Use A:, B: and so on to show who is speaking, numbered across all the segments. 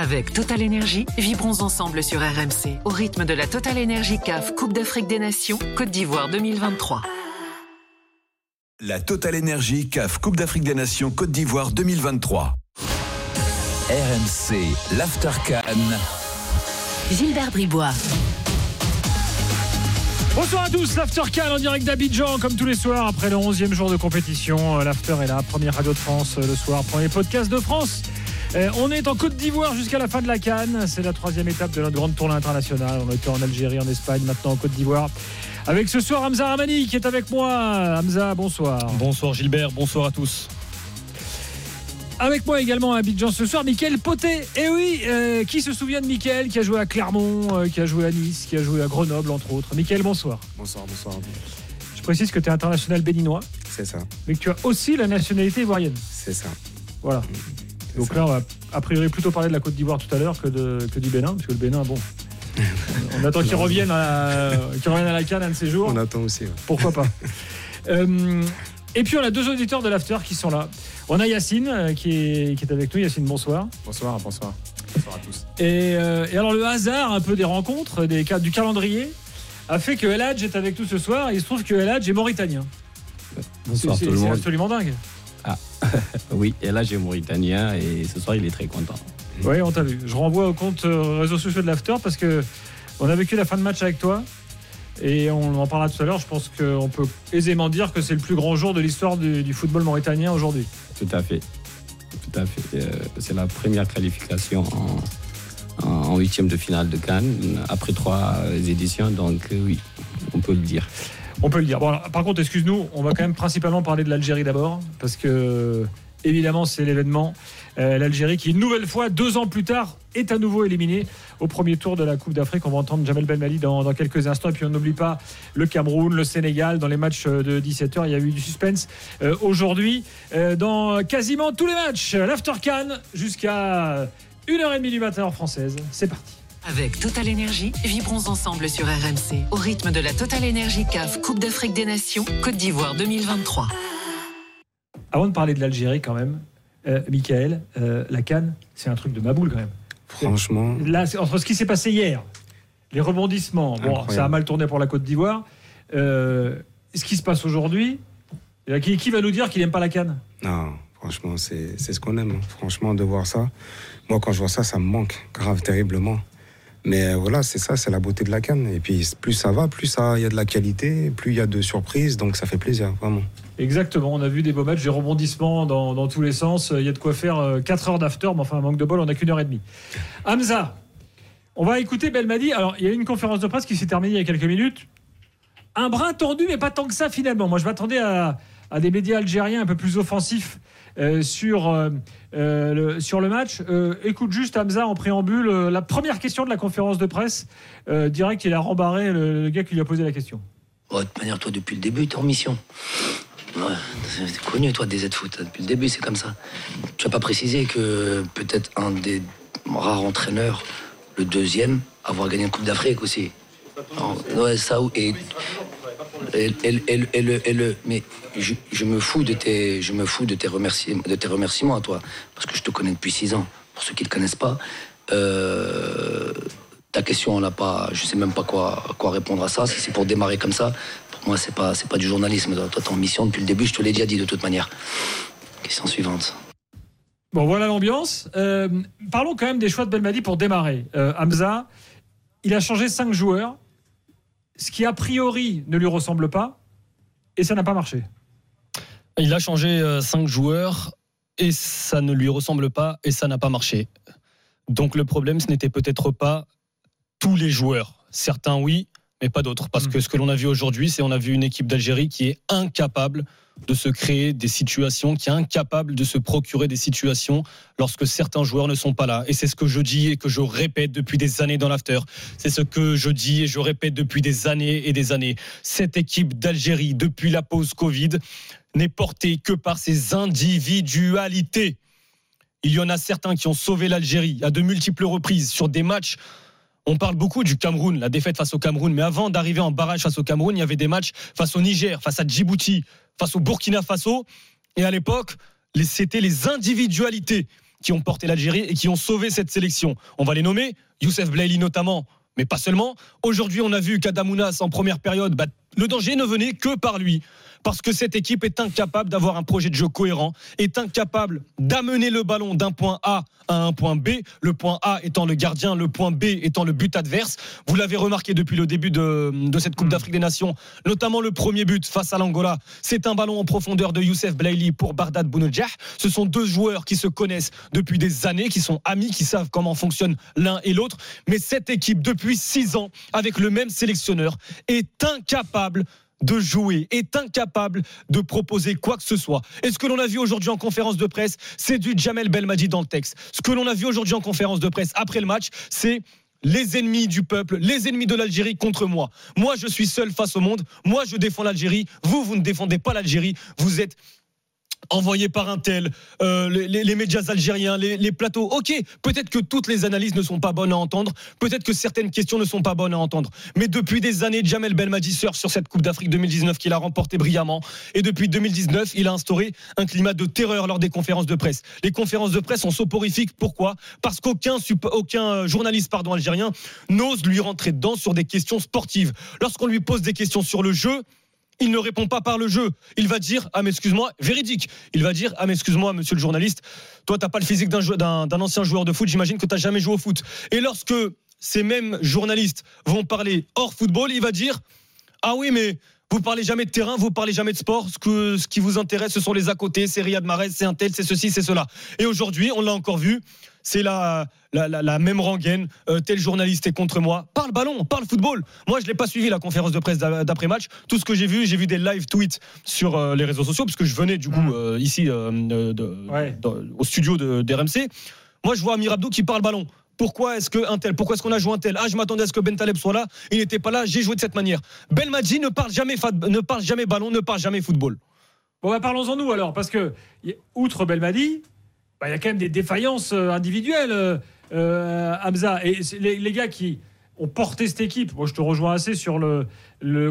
A: Avec Total Énergie, vibrons ensemble sur RMC au rythme de la Total Énergie CAF Coupe d'Afrique des Nations Côte d'Ivoire 2023.
B: La Total Énergie CAF Coupe d'Afrique des Nations Côte d'Ivoire 2023. RMC, l'After
A: Gilbert Bribois.
C: Bonsoir à tous, l'After en direct d'Abidjan, comme tous les soirs, après le 11e jour de compétition. L'After est là, première radio de France le soir, premier podcast de France. Euh, on est en Côte d'Ivoire jusqu'à la fin de la Cannes. C'est la troisième étape de notre grande tournée internationale. On a été en Algérie, en Espagne, maintenant en Côte d'Ivoire. Avec ce soir Hamza Ramani qui est avec moi. Hamza, bonsoir.
D: Bonsoir Gilbert, bonsoir à tous.
C: Avec moi également à Abidjan ce soir, Mickaël. Et eh oui, euh, qui se souvient de Mickaël qui a joué à Clermont, euh, qui a joué à Nice, qui a joué à Grenoble, entre autres. Mickaël, bonsoir.
E: Bonsoir, bonsoir.
C: Je précise que tu es international béninois.
E: C'est ça.
C: Mais que tu as aussi la nationalité ivoirienne.
E: C'est ça.
C: Voilà. Donc là, on va a priori plutôt parler de la Côte d'Ivoire tout à l'heure que, que du Bénin, parce que le Bénin, bon. On attend qu'il revienne, à, à la canne un de ces jours.
E: On attend aussi.
C: Pourquoi pas. Euh, et puis on a deux auditeurs de l'After qui sont là. On a Yacine euh, qui est, qui est avec nous. Yacine, bonsoir.
E: Bonsoir, bonsoir. Bonsoir à tous.
C: Et, euh, alors le hasard un peu des rencontres, des, du calendrier, a fait que El Hadj est avec nous ce soir. Il se trouve que El Hadj est mauritanien.
F: Bonsoir tout le monde.
C: C'est absolument dingue.
F: Oui, et là j'ai Mauritanien et ce soir il est très content.
C: Oui, on t'a vu. Je renvoie au compte euh, réseaux sociaux de l'After parce que on a vécu la fin de match avec toi et on en parlera tout à l'heure. Je pense qu'on peut aisément dire que c'est le plus grand jour de l'histoire du, football mauritanien aujourd'hui.
F: Tout à fait. Tout à fait. Euh, c'est la première qualification en huitième de finale de Cannes après trois éditions, donc euh, oui, on peut le dire.
C: On peut le dire. Par contre, excuse-nous, on va quand même principalement parler de l'Algérie d'abord, parce que évidemment, c'est l'événement. Euh, L'Algérie qui, une nouvelle fois, deux ans plus tard, est à nouveau éliminée au premier tour de la Coupe d'Afrique. On va entendre Jamel Belmali dans, dans quelques instants. Et puis on n'oublie pas le Cameroun, le Sénégal. Dans les matchs de 17h, il y a eu du suspense euh, aujourd'hui. Euh, dans quasiment tous les matchs, l'After jusqu'à 1h30 du matin en française. C'est parti.
A: Avec Total Énergie, vibrons ensemble sur RMC au rythme de la Total Énergie CAF Coupe d'Afrique des Nations Côte d'Ivoire 2023.
C: Avant de parler de l'Algérie quand même, euh, Michael, euh, la Cannes, c'est un truc de maboule quand même.
E: Franchement.
C: Là, entre ce qui s'est passé hier, les rebondissements, bon, ça a mal tourné pour la Côte d'Ivoire. Euh, ce qui se passe aujourd'hui, qui, qui, va nous dire qu'il n'aime pas la Cannes?
E: Non, franchement, c'est ce qu'on aime. Hein. Franchement, de voir ça. Moi, quand je vois ça, ça me manque grave, terriblement. Mais voilà, c'est ça, c'est la beauté de la canne. Et puis plus ça va, plus il y a de la qualité, plus il y a de surprises, donc ça fait plaisir, vraiment.
C: Exactement, on a vu des beaux matchs, des rebondissements dans, tous les sens. Il y a de quoi faire 4 euh, heures d'after, mais enfin, manque de bol, on n'a qu'une heure et demie. Hamza, on va écouter Belmadi. Alors, il y a eu une conférence de presse qui s'est terminée il y a quelques minutes. Un brin tendu, mais pas tant que ça finalement. Moi, je m'attendais à des médias algériens un peu plus offensifs euh, sur, euh, euh, le, sur le match. écoute juste Hamza en préambule, la première question de la conférence de presse, direct il a rembarré le, gars qui lui a posé la question.
G: de toute manière, toi, depuis le début, tu es en mission. Ouais, c'est connu, toi, des Z-Foot. Depuis le début, c'est comme ça. Tu n'as pas précisé que peut-être un des rares entraîneurs, le deuxième, avoir gagné une Coupe d'Afrique aussi. ouais, ça, et et, le, mais je, me fous de tes, je me fous de tes, remerciements, tes à toi, parce que je te connais depuis six ans. Pour ceux qui ne te connaissent pas, euh, ta question, on n'a pas, je sais même pas quoi, quoi répondre à ça. Si c'est pour démarrer comme ça, pour moi, c'est pas, c'est pas du journalisme. Toi, tu es en mission depuis le début, je te l'ai déjà dit de toute manière. Question suivante.
C: Bon, voilà l'ambiance. Euh, parlons quand même des choix de Belmadi pour démarrer. Euh, Hamza, il a changé cinq joueurs ce qui a priori ne lui ressemble pas, et ça n'a pas marché.
D: Il a changé euh, cinq joueurs et ça ne lui ressemble pas et ça n'a pas marché. Donc le problème, ce n'était peut-être pas tous les joueurs. Certains oui, mais pas d'autres. Parce hmm. que ce que l'on a vu aujourd'hui, c'est on a vu une équipe d'Algérie qui est incapable de se créer des situations, qui est incapable de se procurer des situations lorsque certains joueurs ne sont pas là. Et c'est ce que je dis et que je répète depuis des années dans l'after. C'est ce que je dis et je répète depuis des années et des années. Cette équipe d'Algérie, depuis la pause Covid, n'est portée que par ses individualités. Il y en a certains qui ont sauvé l'Algérie à de multiples reprises sur des matchs on parle beaucoup du Cameroun, la défaite face au Cameroun, mais avant d'arriver en barrage face au Cameroun, il y avait des matchs face au Niger, face à Djibouti, face au Burkina Faso. Et à l'époque, c'était les individualités qui ont porté l'Algérie et qui ont sauvé cette sélection. On va les nommer, Youssef Blaili notamment, mais pas seulement. Aujourd'hui, on a vu qu'Adamounas en première période, bah, le danger ne venait que par lui parce que cette équipe est incapable d'avoir un projet de jeu cohérent, est incapable d'amener le ballon d'un point A à un point B, le point A étant le gardien, le point B étant le but adverse. Vous l'avez remarqué depuis le début de, cette Coupe d'Afrique des Nations, notamment le premier but face à l'Angola, c'est un ballon en profondeur de Youssef Blaili pour Bardad Bounedjah. Ce sont deux joueurs qui se connaissent depuis des années, qui sont amis, qui savent comment fonctionne l'un et l'autre. Mais cette équipe, depuis six ans, avec le même sélectionneur, est incapable de jouer, est incapable de proposer quoi que ce soit. Et ce que l'on a vu aujourd'hui en conférence de presse, c'est du Jamel Belmadi dans le texte. Ce que l'on a vu aujourd'hui en conférence de presse après le match, c'est les ennemis du peuple, les ennemis de l'Algérie contre moi. Moi, je suis seul face au monde. Moi, je défends l'Algérie. Vous, vous ne défendez pas l'Algérie. Vous êtes envoyé par un tel, euh, les, médias algériens, les, plateaux. Ok, peut-être que toutes les analyses ne sont pas bonnes à entendre, peut-être que certaines questions ne sont pas bonnes à entendre. Mais depuis des années, Jamel Belmadi sur cette Coupe d'Afrique 2019 qu'il a remportée brillamment. Et depuis 2019, il a instauré un climat de terreur lors des conférences de presse. Les conférences de presse sont soporifiques. Pourquoi? Parce qu'aucun aucun euh, journaliste pardon, algérien n'ose lui rentrer dedans sur des questions sportives. Lorsqu'on lui pose des questions sur le jeu, il ne répond pas par le jeu. Il va dire Ah, mais excuse-moi, véridique. Il va dire Ah, mais excuse-moi, monsieur le journaliste, toi, t'as pas le physique d'un ancien joueur de foot, j'imagine que tu n'as jamais joué au foot. Et lorsque ces mêmes journalistes vont parler hors football, il va dire Ah oui, mais vous parlez jamais de terrain, vous parlez jamais de sport. Ce, que, ce qui vous intéresse, ce sont les à côté, c'est Riyad Mahrez, c'est un tel, c'est ceci, c'est cela. Et aujourd'hui, on l'a encore vu, c'est la, la, même rengaine. Euh, tel journaliste est contre moi. Parle ballon, parle football. Moi, je l'ai pas suivi la conférence de presse d'après-match. Tout ce que j'ai vu, j'ai vu des live tweets sur euh, les réseaux sociaux, puisque je venais du coup mm. euh, ici au studio de, d'RMC. Moi, je vois Amir Abdou qui parle ballon. Pourquoi est-ce que un tel Pourquoi est-ce qu'on a joué un tel? Ah, je m'attendais à ce que Ben Taleb soit là. Il n'était pas là. J'ai joué de cette manière. Belmadi ne parle jamais, ne parle jamais ballon, ne parle jamais football.
C: Bon, bah, parlons-en nous alors, parce que outre Belmadi, bah, il y a quand même des défaillances individuelles, euh, euh. Et les, gars qui ont porté cette équipe, moi je te rejoins assez sur le,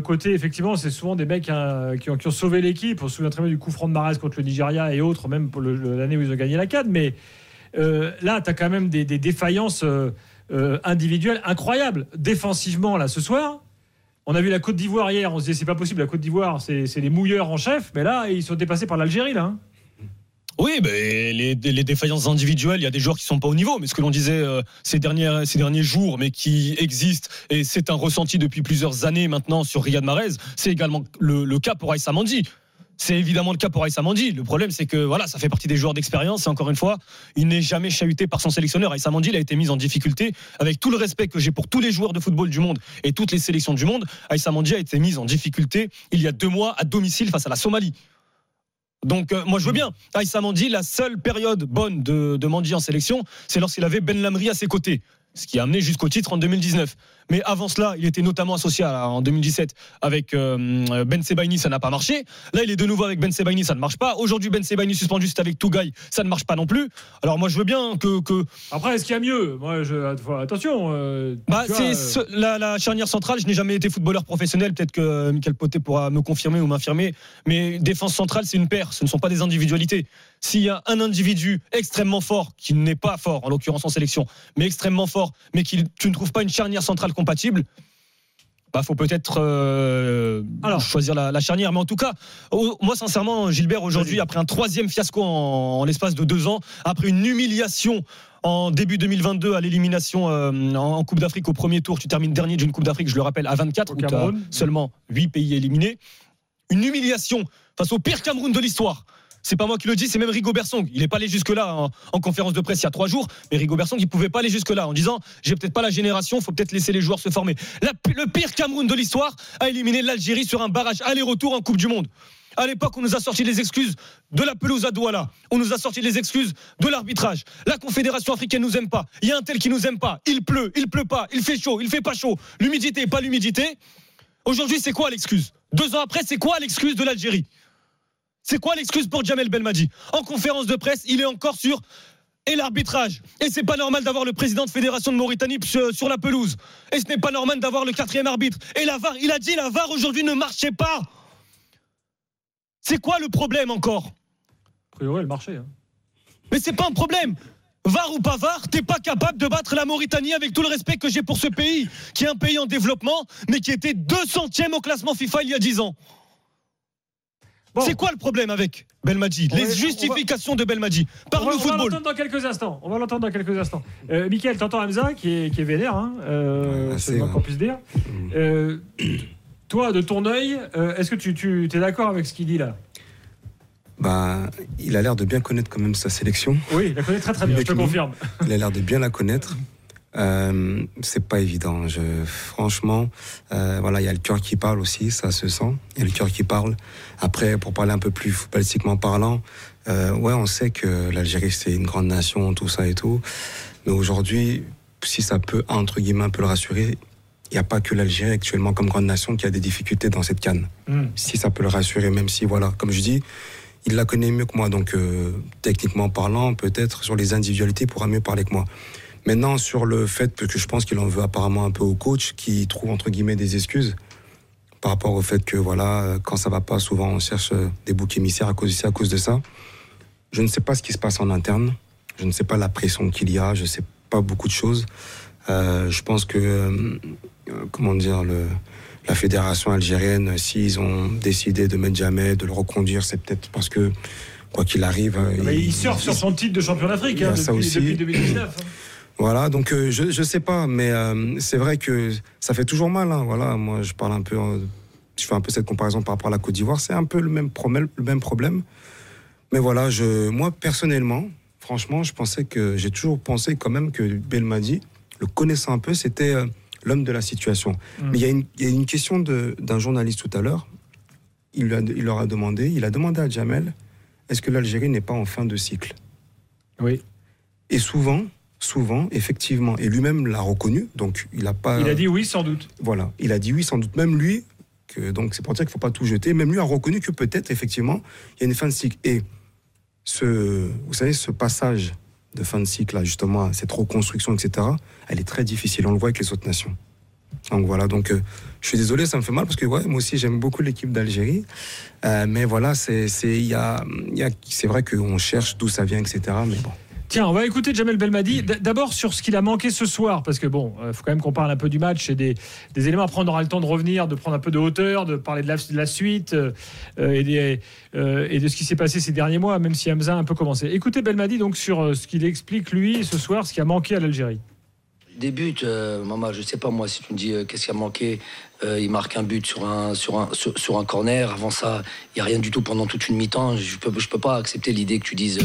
C: côté, effectivement, c'est souvent des mecs hein, qui, ont, sauvé l'équipe. On se souvient très bien du coup franc de Marais contre le Nigeria et autres, même pour l'année où ils ont gagné la CAD. Mais là, tu as quand même des, défaillances individuelles incroyables. Défensivement, là, ce soir, on a vu la Côte d'Ivoire hier, on se disait c'est pas possible, la Côte d'Ivoire, c'est les mouilleurs en chef, mais là, ils sont dépassés par l'Algérie, là. Hein.
D: Oui, mais les, défaillances individuelles, il y a des joueurs qui sont pas au niveau. Mais ce que l'on disait euh, ces, derniers, jours, mais qui existent, et c'est un ressenti depuis plusieurs années maintenant sur Riyad Mahrez, c'est également le, cas pour Aïssa Mandi. C'est évidemment le cas pour Aïssa Mandi. Le problème, c'est que voilà, ça fait partie des joueurs d'expérience. Et encore une fois, il n'est jamais chahuté par son sélectionneur. Aïssa Mandi, il a été mis en difficulté. Avec tout le respect que j'ai pour tous les joueurs de football du monde et toutes les sélections du monde, Aïssa Mandi a été mise en difficulté il y a deux mois à domicile face à la Somalie. Donc euh, moi je veux bien. Aïssa Mandi, la seule période bonne de, de Mandi en sélection, c'est lorsqu'il avait Ben Lamri à ses côtés ce qui a amené jusqu'au titre en 2019. Mais avant cela, il était notamment associé en 2017 avec euh, Ben Sebaini, ça n'a pas marché. Là, il est de nouveau avec Ben Sebaini, ça ne marche pas. Aujourd'hui, Ben Sebaini suspendu, c'est avec Tougaï, ça ne marche pas non plus. Alors moi, je veux bien que.
C: Après, est-ce qu'il y a mieux? Moi, je... attention. Euh,
D: bah, c'est euh, la, charnière centrale. Je n'ai jamais été footballeur professionnel. Peut-être que Michael Poté pourra me confirmer ou m'infirmer. Mais défense centrale, c'est une paire. Ce ne sont pas des individualités. S'il y a un individu extrêmement fort, qui n'est pas fort, en l'occurrence en sélection, mais extrêmement fort, mais qui tu ne trouves pas une charnière centrale compatible, bah faut peut-être euh, choisir la, charnière. Mais en tout cas, moi sincèrement, Gilbert, aujourd'hui, après un troisième fiasco en, l'espace de deux ans, après une humiliation en début 2022 à l'élimination euh, en Coupe d'Afrique au premier tour, tu termines dernier d'une Coupe d'Afrique, je le rappelle, à 24, où as seulement 8 pays éliminés. Une humiliation face au pire Cameroun de l'histoire. C'est pas moi qui le dis, c'est même Rigo Bersong. Il n'est pas allé jusque-là en, conférence de presse il y a trois jours, mais Rigo Bersong, il pouvait pas aller jusque-là en disant j'ai peut-être pas la génération, faut peut-être laisser les joueurs se former. le pire Cameroun de l'histoire a éliminé l'Algérie sur un barrage aller-retour en Coupe du Monde. À l'époque, on nous a sorti les excuses de la pelouse à Douala. On nous a sorti les excuses de l'arbitrage. La Confédération africaine nous aime pas. Il y a un tel qui nous aime pas. Il pleut, il pleut pas, il fait chaud, il fait pas chaud. L'humidité, pas l'humidité. Aujourd'hui, c'est quoi l'excuse? Deux ans après, c'est quoi l'excuse de l'Algérie? C'est quoi l'excuse pour Jamel Belmadi En conférence de presse, il est encore sur et l'arbitrage. Et c'est pas normal d'avoir le président de fédération de Mauritanie sur la pelouse. Et ce n'est pas normal d'avoir le quatrième arbitre. Et la VAR, il a dit la VAR aujourd'hui ne marchait pas. C'est quoi le problème encore
C: A priori, elle marchait. Hein.
D: Mais c'est pas un problème. VAR ou pas VAR, t'es pas capable de battre la Mauritanie avec tout le respect que j'ai pour ce pays, qui est un pays en développement, mais qui était 200e au classement FIFA il y a 10 ans.
C: Bon.
D: C'est quoi le problème avec Belmadi
C: va-
D: Les
C: va-
D: justifications de Belmadi.
C: On va,
D: Parle-nous
C: on va
D: football.
C: l'entendre dans quelques instants. On va l'entendre dans quelques instants. Euh, Michael, t'entends Hamza qui est, qui est vénère, hein, euh,
H: Ouais,
C: c'est le qu'on puisse dire. Euh, toi, de ton œil, euh, est-ce que tu, tu es d'accord avec ce qu'il dit là?
H: Bah, il a l'air de bien connaître quand même sa sélection.
C: Oui, il la connaît très très bien, je te confirme.
H: Il a l'air de bien la connaître. Euh, c'est pas évident. Je, franchement, euh, voilà, il y a le cœur qui parle aussi, ça se sent. Il y a le cœur qui parle. Après, pour parler un peu plus footballistiquement parlant, euh, ouais, on sait que l'Algérie c'est une grande nation, tout ça et tout. Mais aujourd'hui, si ça peut entre guillemets un peu le rassurer, il n'y a pas que l'Algérie actuellement comme grande nation qui a des difficultés dans cette canne
C: Hmm.
H: si ça peut le rassurer, même si, voilà, comme je dis, il la connaît mieux que moi. Donc, euh, techniquement parlant, peut-être sur les individualités, il pourra mieux parler que moi. Maintenant, sur le fait que je pense qu'il en veut apparemment un peu au coach, qui trouve entre guillemets des excuses par rapport au fait que, voilà, quand ça va pas, souvent on cherche euh, des boucs émissaires à cause de ça, à cause de ça. Je ne sais pas ce qui se passe en interne. Je ne sais pas la pression qu'il y a. Je ne sais pas beaucoup de choses. Euh, je pense que, euh, comment dire, le, la fédération algérienne, s'ils ont décidé de mettre Jamel, de le reconduire, c'est peut-être parce que, quoi qu'il arrive. euh,
C: Mais il surfe sur son titre de champion d'Afrique
H: Il
C: hein, depuis 2019.
H: Voilà, donc euh, je je sais pas, mais euh, c'est vrai que ça fait toujours mal. hein, voilà, moi je parle un peu, euh, je fais un peu cette comparaison par rapport à la Côte d'Ivoire, c'est un peu le même problème, le même problème. Mais voilà, je, moi personnellement, franchement, je pensais que j'ai toujours pensé quand même que Belmadi, le connaissant un peu, c'était l'homme de la situation.
C: Mm.
H: Mais il y, a une- il y a une question d'un journaliste tout à l'heure. Il, il leur a demandé, il a demandé à Jamel, est-ce que l'Algérie n'est pas en fin de cycle?
C: Oui.
H: et souvent, souvent, effectivement, et lui-même l'a reconnu, donc il a pas.
C: Il a dit oui, sans doute.
H: Voilà, il a dit oui, sans doute. Même lui, que, donc c'est pour dire qu'il ne faut pas tout jeter, même lui a reconnu que peut-être, effectivement, il y a une fin de cycle. Et ce, vous savez, ce passage de fin de cycle, là, justement, cette reconstruction, etc., elle est très difficile. On le voit avec les autres nations. Donc voilà, donc euh, je suis désolé, ça me fait mal parce que ouais, moi aussi j'aime beaucoup l'équipe d'Algérie, Euh, mais voilà, c'est y a, y a- c'est vrai qu'on cherche d'où ça vient, etc. Mais bon.
C: Tiens, on va écouter Jamel Belmadi. D'abord sur ce qu'il a manqué ce soir, parce que bon, il faut quand même qu'on parle un peu du match et des, éléments. Après, on aura le temps de revenir, de prendre un peu de hauteur, de parler de la, suite euh, euh, et de ce qui s'est passé ces derniers mois, même si Hamza a un peu commencé. Écoutez Belmadi donc sur euh, ce qu'il explique lui ce soir, ce qui a manqué à l'Algérie.
G: Des euh, maman, je sais pas moi, si tu me dis euh, qu'est-ce qui a manqué, euh, il marque un but sur un, sur un, sur, un corner. Avant ça, il n'y a rien du tout pendant toute une mi-temps. Je je peux pas accepter l'idée que tu dises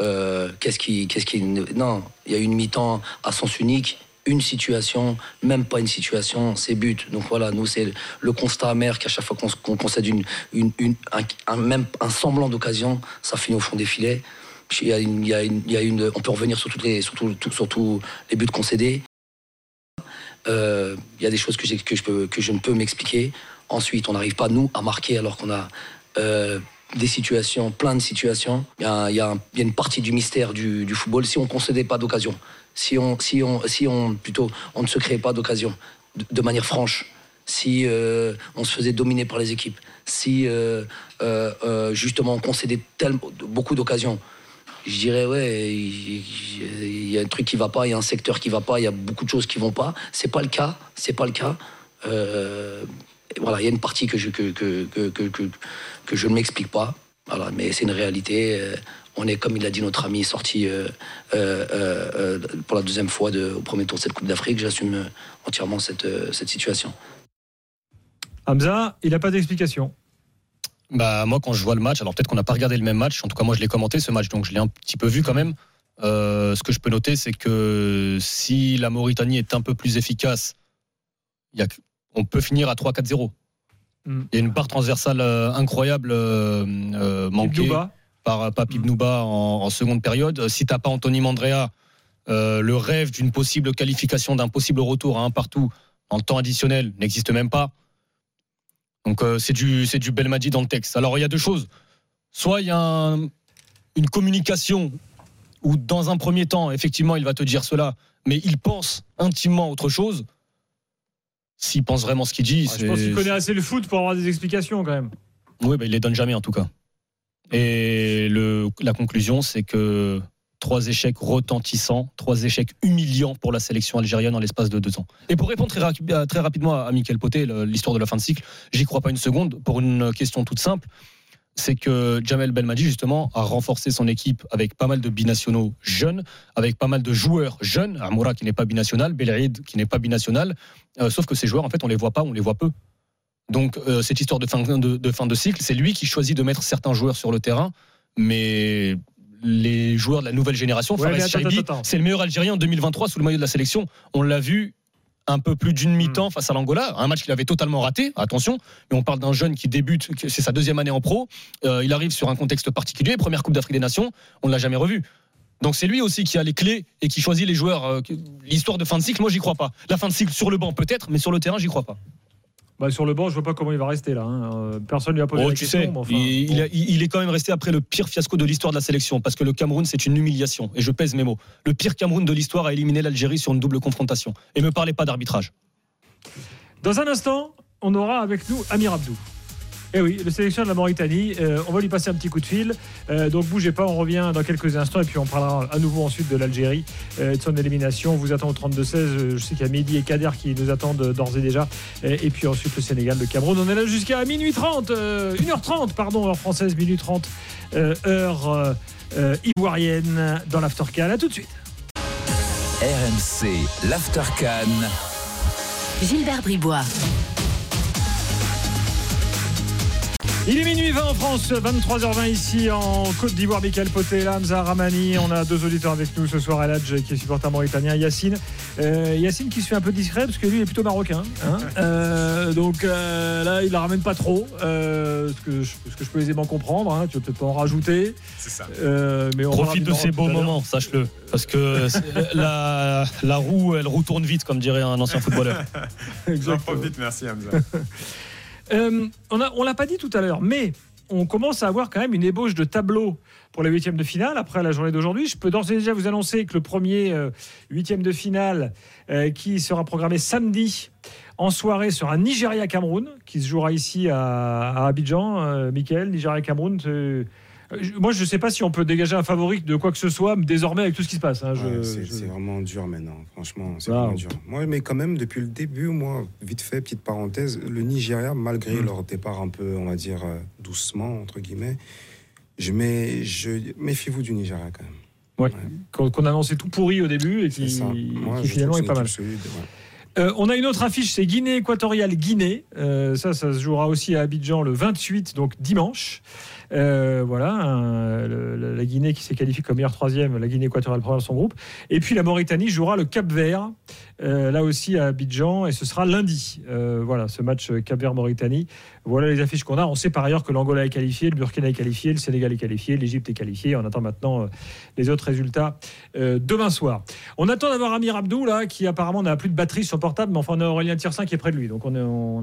G: euh, qu'est-ce qui. Qui non, il y a une mi-temps à sens unique. Une situation, même pas une situation, c'est but. Donc voilà, nous, c'est le constat amer qu'à chaque fois qu'on concède une, une, un, même un semblant d'occasion, ça finit au fond des filets. Il y a une, on peut revenir sur, toutes les, sur tous les buts concédés. Euh, y a des choses que, je, ne peux m'expliquer. Ensuite, on n'arrive pas, nous, à marquer alors qu'on a euh, des situations, plein de situations. Il y a, une partie du mystère du, football. Si on ne concédait pas d'occasion, si on, si, on, si on, plutôt, on ne se créait pas d'occasion de, manière franche, si euh, on se faisait dominer par les équipes, si euh, justement on concédait tellement, beaucoup d'occasions, je dirais ouais, il y a un truc qui va pas, il y a un secteur qui va pas, il y a beaucoup de choses qui vont pas. C'est pas le cas, c'est pas le cas. Euh, voilà, il y a une partie que je que que que que, je ne m'explique pas. Voilà, mais c'est une réalité. Euh, On est, comme il a dit notre ami, sorti euh, pour la deuxième fois au premier tour de cette Coupe d'Afrique. J'assume entièrement cette, cette situation.
C: Hamza, il n'a pas d'explication.
D: Bah moi quand je vois le match, alors peut-être qu'on n'a pas regardé le même match, en tout cas moi je l'ai commenté ce match, donc je l'ai un petit peu vu quand même. Euh, ce que je peux noter, c'est que si la Mauritanie est un peu plus efficace, il y a, on peut finir à 3-4-0.
C: Mm.
D: Il y a une part transversale euh, incroyable euh, manquée
C: Ibnouba,
D: par Papi Bnouba en, en seconde période. Si t'as pas Anthony Mandrea, le rêve d'une possible qualification, d'un possible retour à un partout en temps additionnel n'existe même pas. Donc euh, c'est du c'est du Belmadi dans le texte. Alors il y a deux choses. Soit il y a un- une communication où dans un premier temps effectivement il va te dire cela, mais il pense intimement autre chose. S'il pense vraiment ce qu'il dit,
C: Ah, je pense qu'il connaît assez le foot pour avoir des explications quand même.
D: oui, bah, il les donne jamais en tout cas. Et le, la conclusion, c'est que trois échecs retentissants, trois échecs humiliants pour la sélection algérienne en l'espace de deux ans. Et pour répondre très, très rapidement à Michael Poté, l'histoire de la fin de cycle, j'y crois pas une seconde pour une question toute simple. C'est que Jamel Belmadi, justement, a renforcé son équipe avec pas mal de binationaux jeunes, avec pas mal de joueurs jeunes. Amoura qui n'est pas binational, Belhaïd qui n'est pas binational. Euh, sauf que ces joueurs, en fait, on les voit pas, on les voit peu. Donc, euh, cette histoire de fin de cycle, c'est lui qui choisit de mettre certains joueurs sur le terrain, mais les joueurs de la nouvelle génération,
C: Ouais,
D: c'est le meilleur Algérien en 2023 sous le maillot de la sélection. On l'a vu un peu plus d'une
C: Hmm.
D: mi-temps face à l'Angola, un match qu'il avait totalement raté, attention, mais on parle d'un jeune qui débute, c'est sa deuxième année en pro, Euh, il arrive sur un contexte particulier, première Coupe d'Afrique des Nations, on ne l'a jamais revu. Donc c'est lui aussi qui a les clés et qui choisit les joueurs. euh, L'histoire de fin de cycle, moi j'y crois pas. La fin de cycle sur le banc peut-être, mais sur le terrain j'y crois pas.
C: Bah, sur le banc, je vois pas comment il va rester là. hein. Euh, Personne lui a posé
D: Oh,
C: la
D: tu
C: question.
D: sais,
C: mais enfin,
D: il, il
C: bon.
D: a- il- il est quand même resté après le pire fiasco de l'histoire de la sélection, parce que le Cameroun, c'est une humiliation. Et je pèse mes mots. Le pire Cameroun de l'histoire a éliminé l'Algérie sur une double confrontation. Et me parlez pas d'arbitrage.
C: Dans un instant, on aura avec nous Amir Abdou. Eh oui, le sélectionneur de la Mauritanie. Euh, on va lui passer un petit coup de fil. Euh, donc bougez pas, on revient dans quelques instants et puis on parlera à nouveau ensuite de l'Algérie, euh, et de son élimination. On vous attend au 32-16. Euh, Je sais qu'il y a Mehdi et Kader qui nous attendent euh, d'ores et déjà. Et puis ensuite le Sénégal, le Cameroun. On est là jusqu'à minuit 30, euh, 1h30, pardon, heure française, minuit 30, euh, heure ivoirienne dans l'Aftercan. À tout de suite.
B: RMC, l'Aftercan.
I: Gilbert Bribois.
C: Il est minuit 20 en France, 23h20 ici en Côte d'Ivoire. Michael Poté, Hamza Ramani. On a deux auditeurs avec nous ce soir. Eladj qui est supporter mauritanien. Yacine. Euh, Yacine qui se fait un peu discret parce que lui il est plutôt marocain. hein. Euh, donc euh, là, il la ramène pas trop. euh, ce, que je, ce que je peux aisément comprendre. hein. Tu vas peut-être pas en rajouter.
J: C'est ça.
C: Euh, mais on
D: Profite de ces beaux moments, sache-le. Parce que la, la roue, elle retourne vite, comme dirait un ancien footballeur.
J: J'en profite, merci Hamza.
C: Euh, on on l'a pas dit tout à l'heure, mais on commence à avoir quand même une ébauche de tableau pour les huitièmes de finale après la journée d'aujourd'hui. Je peux d'ores et déjà vous annoncer que le premier euh, huitième de finale euh, qui sera programmé samedi en soirée sera Nigeria-Cameroun, qui se jouera ici à, Abidjan. Euh, Nigeria-Cameroun. Euh, Moi, je ne sais pas si on peut dégager un favori de quoi que ce soit désormais avec tout ce qui se passe. hein.
E: Ouais, c'est
C: je-
E: vraiment dur maintenant, franchement, c'est
C: Ah.
E: vraiment dur. Moi, mais quand même, depuis le début, moi, vite fait, petite parenthèse, le Nigeria, malgré
C: Mm.
E: leur départ un peu, on va dire, euh, doucement, entre guillemets, je mets, je, méfiez-vous du Nigeria quand même.
C: Ouais. Qu'on qu'on annonçait tout pourri au début et qui.
E: Moi,
C: qui finalement est pas mal.
E: solide, ouais.
C: Euh, on a une autre affiche, c'est Guinée équatoriale Guinée. Euh, ça, ça se jouera aussi à Abidjan le 28, donc dimanche. Euh, voilà, la Guinée qui s'est qualifiée comme meilleure troisième, la Guinée équatoriale première de son groupe. Et puis la Mauritanie jouera le Cap Vert, là aussi à Abidjan, et ce sera lundi. Euh, voilà, ce match Cap Vert-Mauritanie. Voilà les affiches qu'on a. On sait par ailleurs que l'Angola est qualifié, le Burkina est qualifié, le Sénégal est qualifié, l'Égypte est qualifié. On attend maintenant euh, les autres résultats euh, demain soir. On attend d'avoir Amir Abdou là, qui apparemment n'a plus de batterie sur portable, mais enfin on a Aurélien Tiersin qui est près de lui, donc on,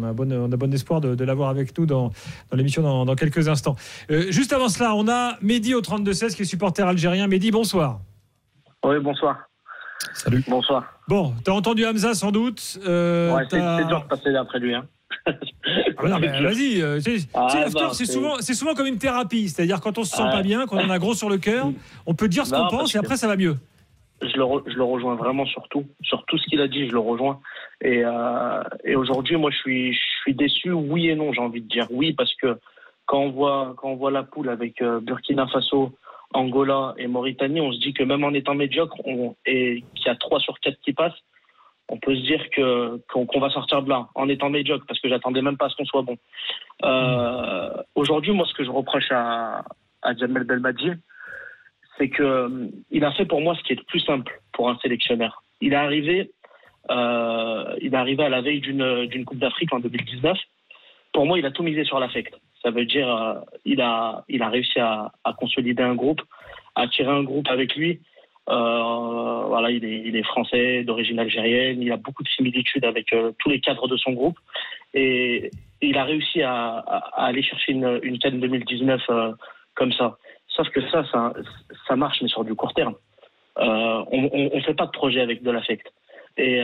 C: a bon, on a bon espoir de, l'avoir avec nous dans, l'émission dans, quelques instants. Euh, juste avant cela, on a Mehdi au 32-16 qui est supporter algérien. Mehdi, bonsoir.
K: Oui, bonsoir.
D: Salut.
K: Bonsoir.
C: Bon, t'as entendu Hamza sans doute. euh,
K: ouais, c'est dur de passer après lui. Hein.
C: Ah bah vas-y, euh,
K: Ah, bah,
C: c'est souvent, c'est souvent comme une thérapie, c'est-à-dire quand on se sent
K: Ouais.
C: pas bien, quand on a gros sur le cœur, on peut dire ce qu'on pense et après ça va mieux.
K: Je le, re- je le rejoins vraiment sur tout. Sur tout ce qu'il a dit, je le rejoins. Et, euh, et aujourd'hui, moi, je suis, je suis déçu, oui et non, j'ai envie de dire. Oui, parce que quand on voit, quand on voit la poule avec euh, Burkina Faso, Angola et Mauritanie, on se dit que même en étant médiocre et qu'il y a 3 sur 4 qui passent, on peut se dire que qu'on va sortir de là en étant médiocre parce que j'attendais même pas à ce qu'on soit bon. Euh, Aujourd'hui, moi, ce que je reproche à, à Jamel Belmadi, c'est que euh, il a fait pour moi ce qui est le plus simple pour un sélectionneur. Il est arrivé, euh, il est arrivé à la veille d'une Coupe d'Afrique en 2019. Pour moi, il a tout misé sur l'affect. Ça veut dire, euh, il a il a réussi à, consolider un groupe, à tirer un groupe avec lui. Euh, voilà, il est, français, d'origine algérienne. Il a beaucoup de similitudes avec euh, tous les cadres de son groupe, et, il a réussi à, aller chercher une, une canne 2019 euh, comme ça. Sauf que ça, ça, marche, mais sur du court terme. On ne fait pas de projet avec de l'affect. Et,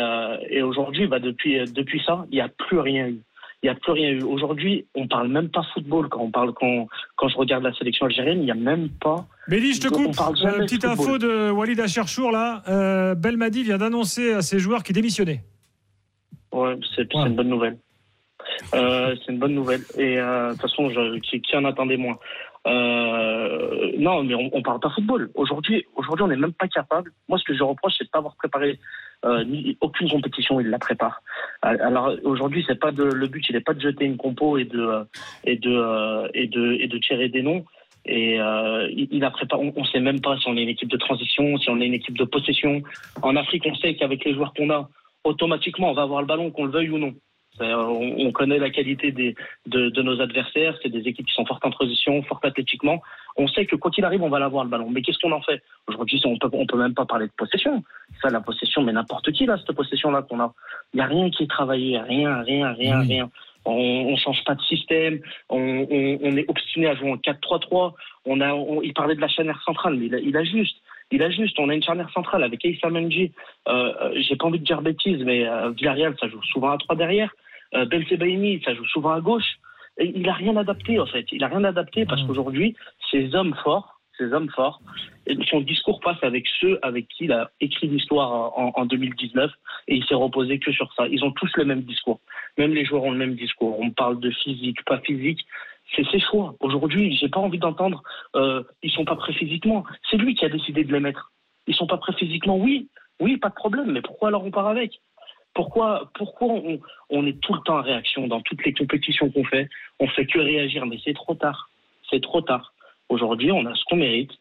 K: et aujourd'hui, bah, depuis, depuis ça, il n'y a plus rien eu. Il n'y a plus rien eu. Aujourd'hui, on parle même pas football quand on parle quand, quand je regarde la sélection algérienne. Il n'y a même pas.
C: Mehdi, je te coupe. Euh, petite
K: football.
C: info de Walid Acharchour là. Euh, Belmadi vient d'annoncer à ses joueurs qu'il démissionnait.
K: Ouais, c'est une bonne nouvelle. Euh, c'est une bonne nouvelle. Et euh, de toute façon, je, qui, qui en attendait moins? Euh, Non, mais on, parle pas football. Aujourd'hui, aujourd'hui, on n'est même pas capable. Moi, ce que je reproche, c'est de pas avoir préparé euh, ni, aucune compétition. Il la prépare. Alors aujourd'hui, c'est pas de, le but, il n'est pas de jeter une compo et de euh, tirer des noms. Et il. On, on sait même pas si on est une équipe de transition, si on est une équipe de possession. En Afrique, on sait qu'avec les joueurs qu'on a, automatiquement, on va avoir le ballon, qu'on le veuille ou non. On, on connaît la qualité des, de, de nos adversaires. C'est des équipes qui sont fortes en transition, fortes athlétiquement. On sait que quoi qu'il arrive, on va l'avoir le ballon. Mais qu'est-ce qu'on en fait? Aujourd'hui, on peut, on peut même pas parler de possession. Ça, la possession, mais n'importe qui là, cette possession-là qu'on a. Il n'y a rien qui est travaillé, rien, rien, rien, rien. On, on change pas de système. On, on, on est obstiné à jouer en 4-3-3. On a, il parlait de la charnière centrale, mais il a, il a juste. Il a juste, on a une charnière centrale avec Aïssa Menji. Euh, euh, J'ai pas envie de dire bêtises, mais euh, Villarreal, ça joue souvent à 3 derrière. Euh, Belsebaini, ça joue souvent à gauche. Et il a rien adapté, en fait. Il a rien adapté parce qu'aujourd'hui, ces hommes forts, ces hommes forts, son discours passe avec ceux avec qui il a écrit l'histoire en, en 2019 et il s'est reposé que sur ça. Ils ont tous le même discours. Même les joueurs ont le même discours. On parle de physique, pas physique. C'est ses choix. Aujourd'hui, j'ai pas envie d'entendre euh, ils sont pas prêts physiquement. C'est lui qui a décidé de les mettre. Ils sont pas prêts physiquement, oui, oui, pas de problème. Mais pourquoi alors on part avec? Pourquoi, pourquoi on, est tout le temps en réaction dans toutes les compétitions qu'on fait? On fait que réagir, mais c'est trop tard. C'est trop tard. Aujourd'hui, on a ce qu'on mérite.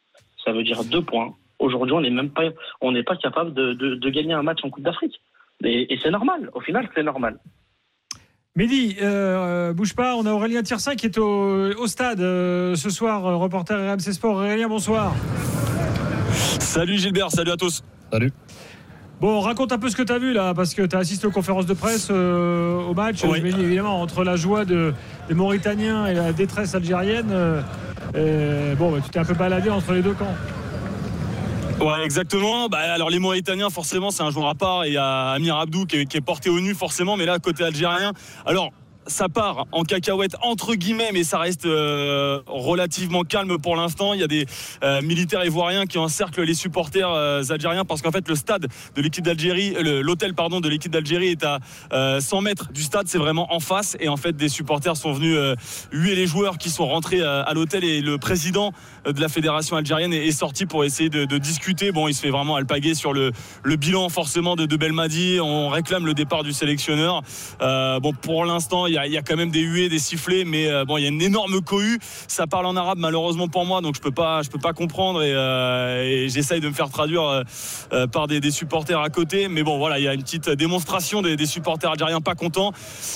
K: Ça veut dire deux points. Aujourd'hui, on n'est même pas, on pas capable de, gagner un match en Coupe d'Afrique. Et c'est normal. Au final, c'est normal.
C: Mehdi, euh, bouge pas, on a Aurélien Tirsin qui est au, au stade euh, ce soir, euh, reporter RMC Sport. Aurélien, bonsoir.
J: Salut Gilbert, salut à tous.
D: Salut.
C: Bon, raconte un peu ce que tu as vu là, parce que tu as assisté aux conférences de presse euh, au match.
J: Oui.
C: Je me dis, évidemment, entre la joie de- des Mauritaniens et la détresse algérienne, euh, euh, bon, bah, tu t'es un peu baladé entre les deux camps.
J: Ouais, exactement. Bah, alors les Mauritaniens, forcément, c'est un joueur à part. Et il y a Amir Abdou qui est, porté au nu, forcément. Mais là, côté algérien, alors ça part en cacahuète entre guillemets, mais ça reste euh, relativement calme pour l'instant. Il y a des euh, militaires ivoiriens qui encerclent les supporters euh, algériens parce qu'en fait le stade de l'équipe d'Algérie, l'hôtel pardon de l'équipe d'Algérie est à euh, 100 mètres du stade, c'est vraiment en face. Et en fait des supporters sont venus huer les joueurs qui sont rentrés à l'hôtel et le président de la fédération algérienne est, est sorti pour essayer de, discuter. Bon, il se fait vraiment alpaguer sur le, le bilan forcément de, de Belmadi. On réclame le départ du sélectionneur. Euh, bon, pour l'instant, il y a, quand même des huées, des sifflets, mais euh, bon, il y a une énorme cohue. Ça parle en arabe malheureusement pour moi, donc je peux pas, je peux pas comprendre et, euh, j'essaye de me faire traduire par des, supporters à côté. Mais bon, voilà, il y a une petite démonstration des, supporters algériens pas contents.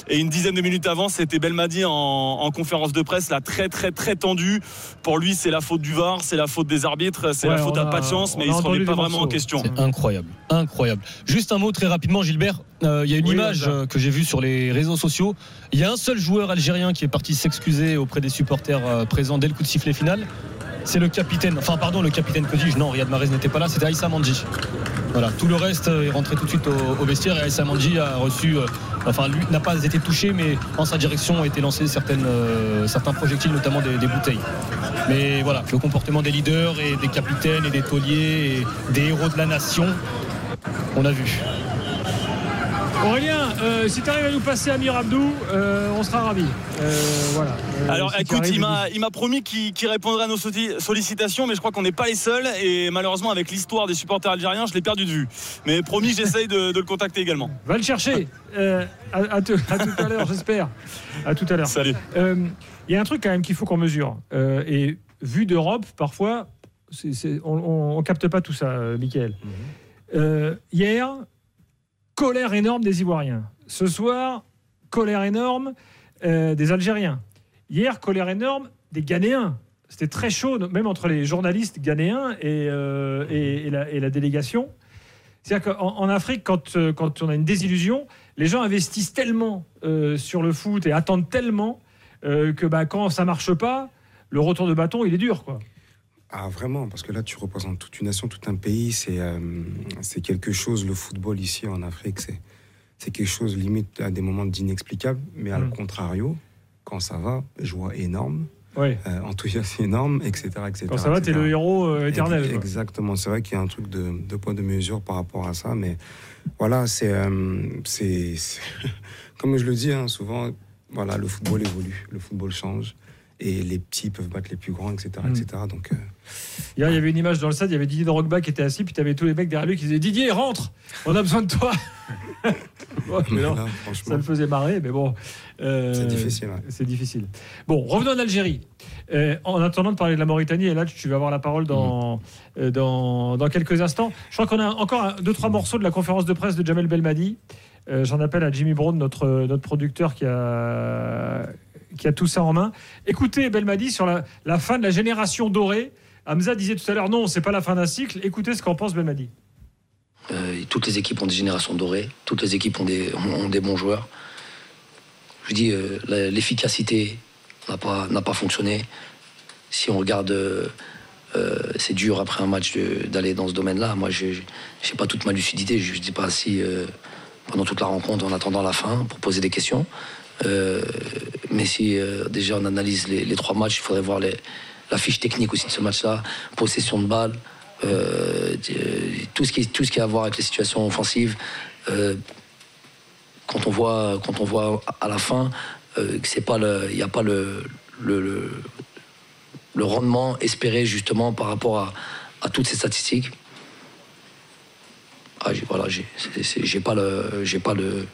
J: Et une dizaine de minutes avant, c'était Belmadi en, en conférence de presse, là, très très très tendu. Pour lui, c'est la faute du VAR, c'est la faute des arbitres, c'est
D: Ouais,
J: la faute à chance, mais il se remet pas vraiment en question.
D: C'est incroyable, incroyable. Juste un mot très rapidement, Gilbert. Euh, Il y a une
J: Oui,
D: image euh, que j'ai vue sur les réseaux sociaux. Il y a un seul joueur algérien qui est parti s'excuser auprès des supporters euh, présents dès le coup de sifflet final. C'est le capitaine, enfin pardon, le capitaine que dis-je, non, Riyad Mahrez n'était pas là, c'était Aïssa Mandji. Voilà, tout le reste est rentré tout de suite au, vestiaire et Aïssa Mandji a reçu, euh, enfin lui n'a pas été touché, mais en sa direction ont été lancés euh, certains projectiles, notamment des, des bouteilles. Mais voilà, le comportement des leaders et des capitaines et des tauliers et des héros de la nation, on a vu.
C: Aurélien, euh, si tu arrives à nous passer Amir Abdou, euh, on sera ravis. Euh, voilà.
J: Alors
C: si
J: écoute, il m'a, il m'a promis qu'il, qu'il répondrait à nos solli- sollicitations, mais je crois qu'on n'est pas les seuls. Et malheureusement, avec l'histoire des supporters algériens, je l'ai perdu de vue. Mais promis, j'essaye de, de le contacter également.
C: Va le chercher. À, à te- à tout à l'heure, j'espère. À tout à l'heure.
J: Salut.
C: Il y a un truc quand même qu'il faut qu'on mesure. Et vu d'Europe, parfois, c'est- c'est- on ne capte pas tout ça, Michael. Euh, hier, colère énorme des Ivoiriens. Ce soir, colère énorme euh, des Algériens. Hier, colère énorme des Ghanéens. C'était très chaud, même entre les journalistes ghanéens et, euh, et- la, délégation. C'est-à-dire qu'en en Afrique, quand, euh, quand on a une désillusion, les gens investissent tellement sur le foot et attendent tellement que bah, quand ça marche pas, le retour de bâton, il est dur. Quoi.
E: Ah vraiment, parce que là tu représentes toute une nation, tout un pays, c'est euh, c'est quelque chose, le football ici en Afrique, c'est c'est quelque chose limite à des moments d'inexplicable, mais à le
C: Mm.
E: contrario, quand ça va, joie énorme, euh, enthousiasme énorme, etc. etc.
C: Quand ça va, t'es le héros euh, éternel.
E: Exactement, c'est vrai qu'il y a un truc de, de poids de mesure par rapport à ça, mais voilà, c'est, c'est, c'est- comme je le dis hein, souvent, voilà, le football évolue, le football change, et les petits peuvent battre les plus grands, etc.,
C: Mm.
E: etc. Donc, euh,
C: Hier, il y avait une image dans le stade, il y avait Didier Drogba qui était assis, puis tu avais tous les mecs derrière lui qui disaient Didier, rentre On a besoin de toi Ouais, mais non,
E: là,
C: Ça le faisait marrer, mais bon. euh,
E: c'est difficile. ouais.
C: C'est difficile. Bon, revenons en Algérie. Euh, en attendant de parler de la Mauritanie, et là, tu vas avoir la parole dans, euh, dans, dans quelques instants. Je crois qu'on a encore un- deux, trois morceaux de la conférence de presse de Jamel Belmadi. J'en appelle à Jimmy Brown, notre, notre producteur qui a, qui a tout ça en main. Écoutez Belmadi sur la, fin de la génération dorée. Hamza disait tout à l'heure, non, c'est pas la fin d'un cycle. Écoutez ce qu'en pense Belmadi.
G: Euh, toutes les équipes ont des générations dorées, toutes les équipes ont des, ont, des bons joueurs. Je dis, euh, l'efficacité n'a pas, pas fonctionné. Si on regarde, euh, c'est dur après un match d'aller dans ce domaine-là. Moi, je n'ai pas toute ma lucidité. Je ne dis pas si pendant toute la rencontre, en attendant la fin, pour poser des questions. Euh, mais si euh, déjà on analyse les, trois matchs, il faudrait voir la fiche technique aussi de ce match-là, possession de balle, euh, tout, ce qui, a à voir avec les situations offensives. quand on voit, quand on voit à la fin c'est il n'y a pas le, rendement espéré justement par rapport à, toutes ces statistiques. Ah, voilà, j'ai pas le, j'ai pas le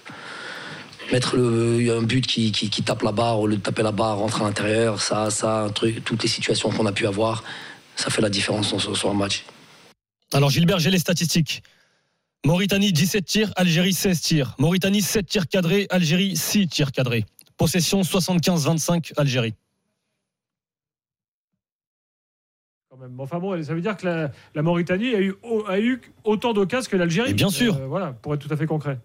G: mettre le, il y a un but qui, qui, qui tape la barre au lieu de taper la barre, rentrer à l'intérieur, ça, ça, un truc, toutes les situations qu'on a pu avoir, ça fait la différence sur, sur un match.
D: Alors Gilbert, j'ai les statistiques. Mauritanie 17 tirs, Algérie 16 tirs. Mauritanie 7 tirs cadrés, Algérie 6 tirs cadrés. Possession 75-25 Algérie.
C: Enfin bon, ça veut dire que la, la Mauritanie a eu, a eu autant d'occasions que l'Algérie.
D: Bien sûr.
C: Euh, voilà, pour être tout à fait concret.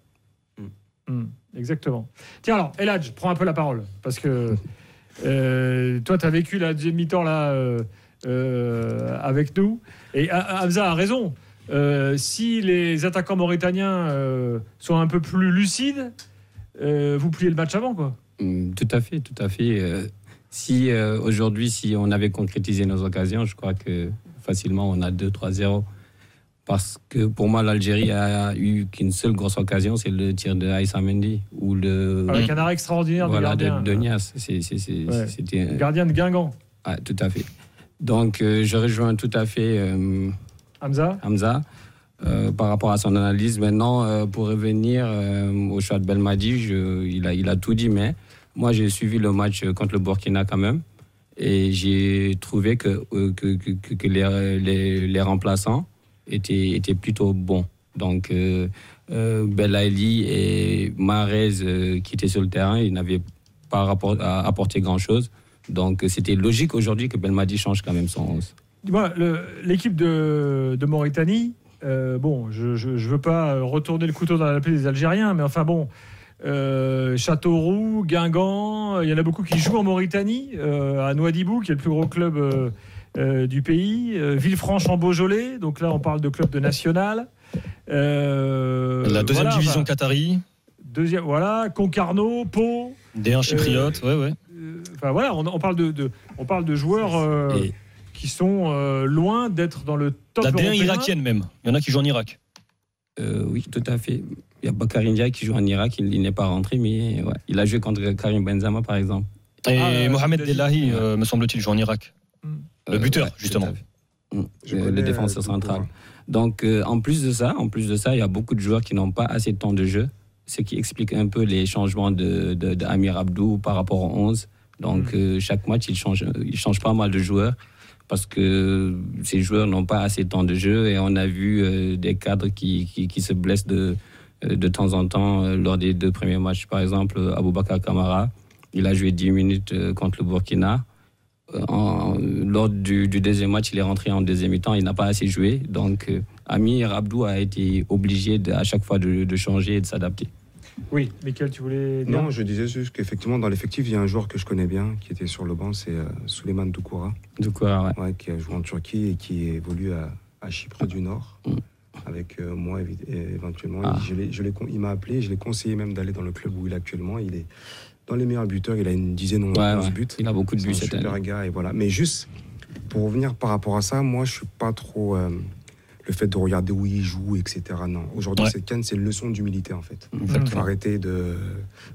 C: Hmm, exactement. Tiens alors, Eladj, prends un peu la parole. Parce que euh, toi, tu as vécu la deuxième mi-temps là euh, euh, avec nous. Et Ha- Hamza a raison. Si les attaquants mauritaniens sont un peu plus lucides, vous pliez le match avant, quoi.
F: Mm, Tout à fait, tout à fait. Si aujourd'hui, si on avait concrétisé nos occasions, je crois que facilement on a 2-3-0. Parce que pour moi, l'Algérie a eu qu'une seule grosse occasion, c'est le tir de Aïssa Mendy ou le
C: Avec un arrêt extraordinaire
F: voilà, de,
C: gardien.
F: de Nias.
C: Ouais.
F: C'était
C: gardien de Guingamp.
F: ah, tout à fait. Donc, euh, je rejoins tout à fait euh,
C: Hamza
F: Hamza euh, par rapport à son analyse. Maintenant, euh, pour revenir euh, au choix de Belmadi, je- il, a, il a tout dit, mais moi, j'ai suivi le match contre le Burkina quand même. Et j'ai trouvé que, que, que, que- que les, les, les remplaçants étaient plutôt bons. Donc, euh, euh, et Marez euh, qui étaient sur le terrain, ils n'avaient pas apporté grand-chose. Donc, c'était logique aujourd'hui que Belmadi change quand même son 11.
C: Dis-moi, le- l'équipe de, Mauritanie, euh, bon, je ne veux pas retourner le couteau dans la plaie des Algériens, mais enfin bon, euh, Châteauroux, Guingamp, il y en a beaucoup qui jouent en Mauritanie, euh, à Nouadhibou, qui est le plus gros club euh, euh, du pays, euh, Villefranche en Beaujolais, donc là on parle de club de national. Euh,
D: La deuxième
C: voilà,
D: division
C: enfin,
D: qatari,
C: deuxième, voilà, Concarneau, Pau.
D: D1 chypriote, ouais, ouais.
C: euh, Enfin voilà, on, on parle de, de- on parle de joueurs euh,
F: Et-
C: qui sont euh, loin d'être dans le top
D: La D1
C: européen.
D: irakienne même. Il y en a qui jouent en Irak.
F: Euh, oui, tout à fait. Il y a Bakary Ndiaye qui joue en Irak, il, il n'est pas rentré, mais ouais, il a joué contre Karim Benzema, par exemple.
D: Et
C: Ah, euh,
D: Mohamed. Delahi, euh, me semble-t-il, joue en Irak. Le
F: Euh,
D: buteur,
F: ouais,
D: justement.
F: Mm. Le défenseur central. Donc, euh, en plus de ça, en plus de ça, il y a beaucoup de joueurs qui n'ont pas assez de temps de jeu, ce qui explique un peu les changements de, de, de Amir Abdou par rapport au 11. Donc, euh, chaque match, il change, il change pas mal de joueurs parce que ces joueurs n'ont pas assez de temps de jeu et on a vu euh, des cadres qui, qui, qui se blessent de, de temps en temps euh, lors des deux premiers matchs. Par exemple, Aboubakar Kamara, il a joué 10 minutes euh, contre le Burkina. En- lors du, du deuxième match, il est rentré en deuxième mi-temps, il n'a pas assez joué. Donc, euh, Amir Abdou a été obligé de- à chaque fois de, de changer et de s'adapter.
C: Oui, Michael, tu voulais dire
E: Non, je disais juste qu'effectivement, dans l'effectif, il y a un joueur que je connais bien qui était sur le banc, c'est euh, Souleymane Doukoura,
F: ouais.
E: ouais, qui a joué en Turquie et qui évolue à, à Chypre du Nord.
F: Mm.
H: avec euh, moi éventuellement.
F: Ah.
H: Je il m'a appelé, je l'ai conseillé même d'aller dans le club où il est actuellement. Il est dans les meilleurs buteurs, il a une dizaine ou
F: Ouais,
H: 11
F: ouais.
H: buts.
F: Il a beaucoup de buts cette
H: super
F: année.
H: gars et voilà. Mais juste pour revenir par rapport à ça, moi je suis pas trop euh, le fait de regarder où il joue, etc. Non, aujourd'hui
D: Ouais.
H: cette canne c'est une leçon d'humilité en fait. Il faut
D: Exactement.
H: arrêter de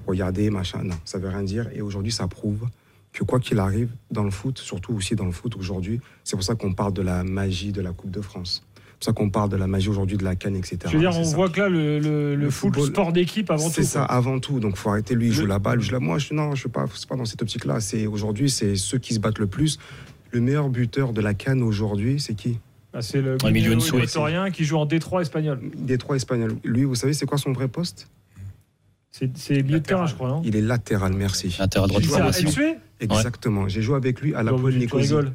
H: regarder machin. Non, ça veut rien dire. Et aujourd'hui ça prouve que quoi qu'il arrive dans le foot, surtout aussi dans le foot aujourd'hui, c'est pour ça qu'on parle de la magie de la Coupe de France. C'est pour ça qu'on parle de la magie aujourd'hui de la canne, etc.
C: Je veux dire, on
H: ça.
C: voit que là, le, le, le
H: Le
C: foot,
H: football,
C: sport d'équipe avant tout.
H: C'est ça,
C: quoi.
H: avant tout. Donc, faut arrêter. Lui, il
C: Le-
H: joue la balle. Je, moi, je, non, je suis pas, c'est pas dans cette optique-là. C'est aujourd'hui, c'est ceux qui se battent le plus. Le meilleur buteur de la canne aujourd'hui, c'est qui?
C: Ah, c'est le
D: milieu
C: qui joue en Détroit espagnol.
H: Détroit espagnol. Lui, vous savez, c'est quoi son vrai poste?
C: C'est milieu de terrain, je crois, non
H: Il est latéral, merci.
D: Latéral droit
H: Exactement. J'ai joué avec lui à la Pôle
C: tu
H: Nicosie.
C: rigoles.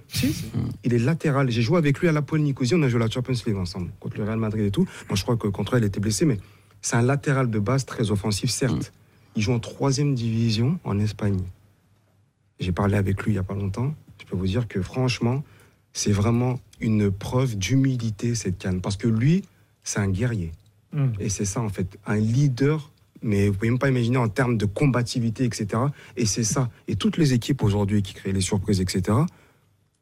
H: Il est latéral. J'ai joué avec lui à la Pôle Nicosie. On a joué la Champions League ensemble contre le Real Madrid et tout. Moi, je crois que contre elle, il était blessé, mais c'est un latéral de base très offensif, certes. Il joue en troisième division en Espagne. J'ai parlé avec lui il y a pas longtemps. Je peux vous dire que franchement, c'est vraiment une preuve d'humilité cette canne, parce que lui, c'est un guerrier.
C: Hmm.
H: Et c'est ça, en fait, un leader, mais vous pouvez même pas imaginer en termes de combativité, etc. Et c'est ça. Et toutes les équipes aujourd'hui qui créent les surprises, etc.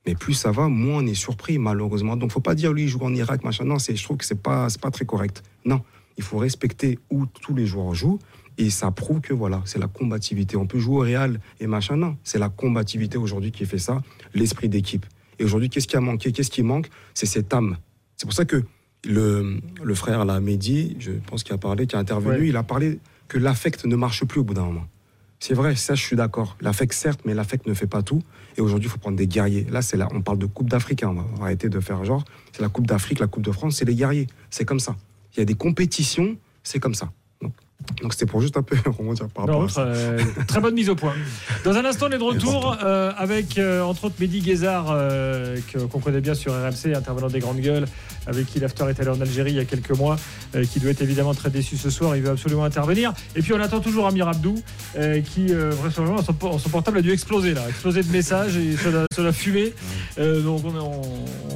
H: Mais plus ça va, moins on est surpris, malheureusement. Donc, faut pas dire lui, il joue en Irak, machin. Non, je trouve que c'est pas, c'est pas très correct. Non, il faut respecter où tous les joueurs jouent. Et ça prouve que voilà, c'est la combativité. On peut jouer au Real et machin. Non, c'est la combativité aujourd'hui qui fait ça, l'esprit d'équipe. Et aujourd'hui, qu'est-ce qui a manqué? Qu'est-ce qui manque? C'est cette âme. C'est pour ça que le, le frère, là, Mehdi, je pense qu'il a parlé, qui a intervenu,
C: Ouais.
H: il a parlé que l'affect ne marche plus au bout d'un moment. C'est vrai, ça, je suis d'accord. L'affect, certes, mais l'affect ne fait pas tout. Et aujourd'hui, il faut prendre des guerriers. Là, c'est là, on parle de Coupe d'Afrique. hein, on va arrêter de faire genre. C'est la Coupe d'Afrique, la Coupe de France, c'est les guerriers. C'est comme ça. Il y a des compétitions, c'est comme ça. Donc, c'était pour juste un peu rebondir par rapport à ça.
C: euh, très bonne mise au point. Dans un instant, on est de retour euh, avec, euh, entre autres, Mehdi Guézard, qu'on connaît bien sur RMC, intervenant des grandes gueules, avec qui l'After est allé en Algérie il y a quelques mois, qui doit être évidemment très déçu ce soir. Il veut absolument intervenir. Et puis, on attend toujours Amir Abdou, qui, vraisemblablement, son, son portable a dû exploser, là. Exploser de messages et ça fumer. Euh, donc, on, on-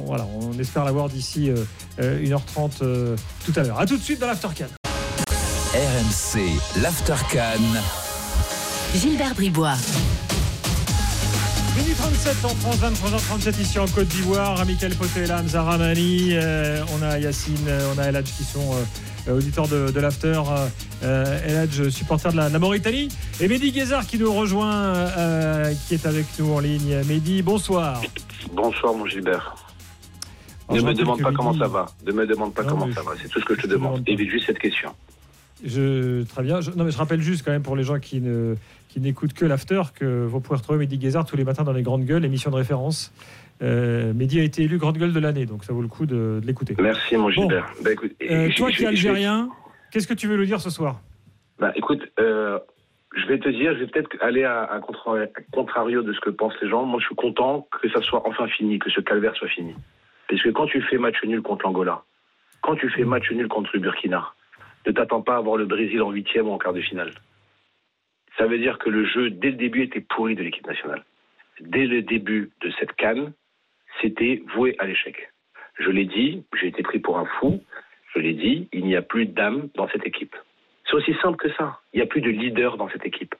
C: voilà, on espère l'avoir d'ici euh, euh, 1h30 euh, tout à l'heure. A tout de suite dans l'After 4.
B: RMC, l'Aftercan.
A: Gilbert Bribois.
C: Midi 37 en France, 23h37 ici en Côte d'Ivoire. Michael est là, Hamza Ramani, euh, on a Yacine, euh, on a Eladj qui sont euh, auditeurs de, de l'After. Euh, Eladj, supporter de la, de la Mauritanie. Et Mehdi Guézard qui nous rejoint, euh, qui est avec nous en ligne. Mehdi, bonsoir.
L: Bonsoir mon Gilbert. Ne me demande pas comment ça va. Ne me demande pas
C: Non,
L: comment ça va. C'est tout ce que je te demande. Évite juste cette question.
C: Je, très bien. Je, non, mais je rappelle juste quand même pour les gens qui ne qui n'écoutent que l'After que vous pourrez retrouver Mehdi Guézard tous les matins dans les grandes gueules, émission de référence. Euh, Mehdi a été élu grande gueule de l'année, donc ça vaut le coup de, de l'écouter.
L: Merci mon Gilbert. Bah, écoute,
C: Euh, toi qui es algérien, qu'est-ce que tu veux nous dire ce soir?
L: Bah, écoute, euh, je vais te dire, je vais peut-être aller à, à contrario de ce que pensent les gens. Moi, je suis content que ça soit enfin fini, que ce calvaire soit fini. Parce que quand tu fais match nul contre l'Angola, quand tu fais match nul contre le Burkina, ne t'attends pas à voir le Brésil en huitième ou en quart de finale. Ça veut dire que le jeu, dès le début, était pourri de l'équipe nationale. Dès le début de cette canne, c'était voué à l'échec. Je l'ai dit, j'ai été pris pour un fou. Je l'ai dit, il n'y a plus d'âme dans cette équipe. C'est aussi simple que ça. Il n'y a plus de leader dans cette équipe.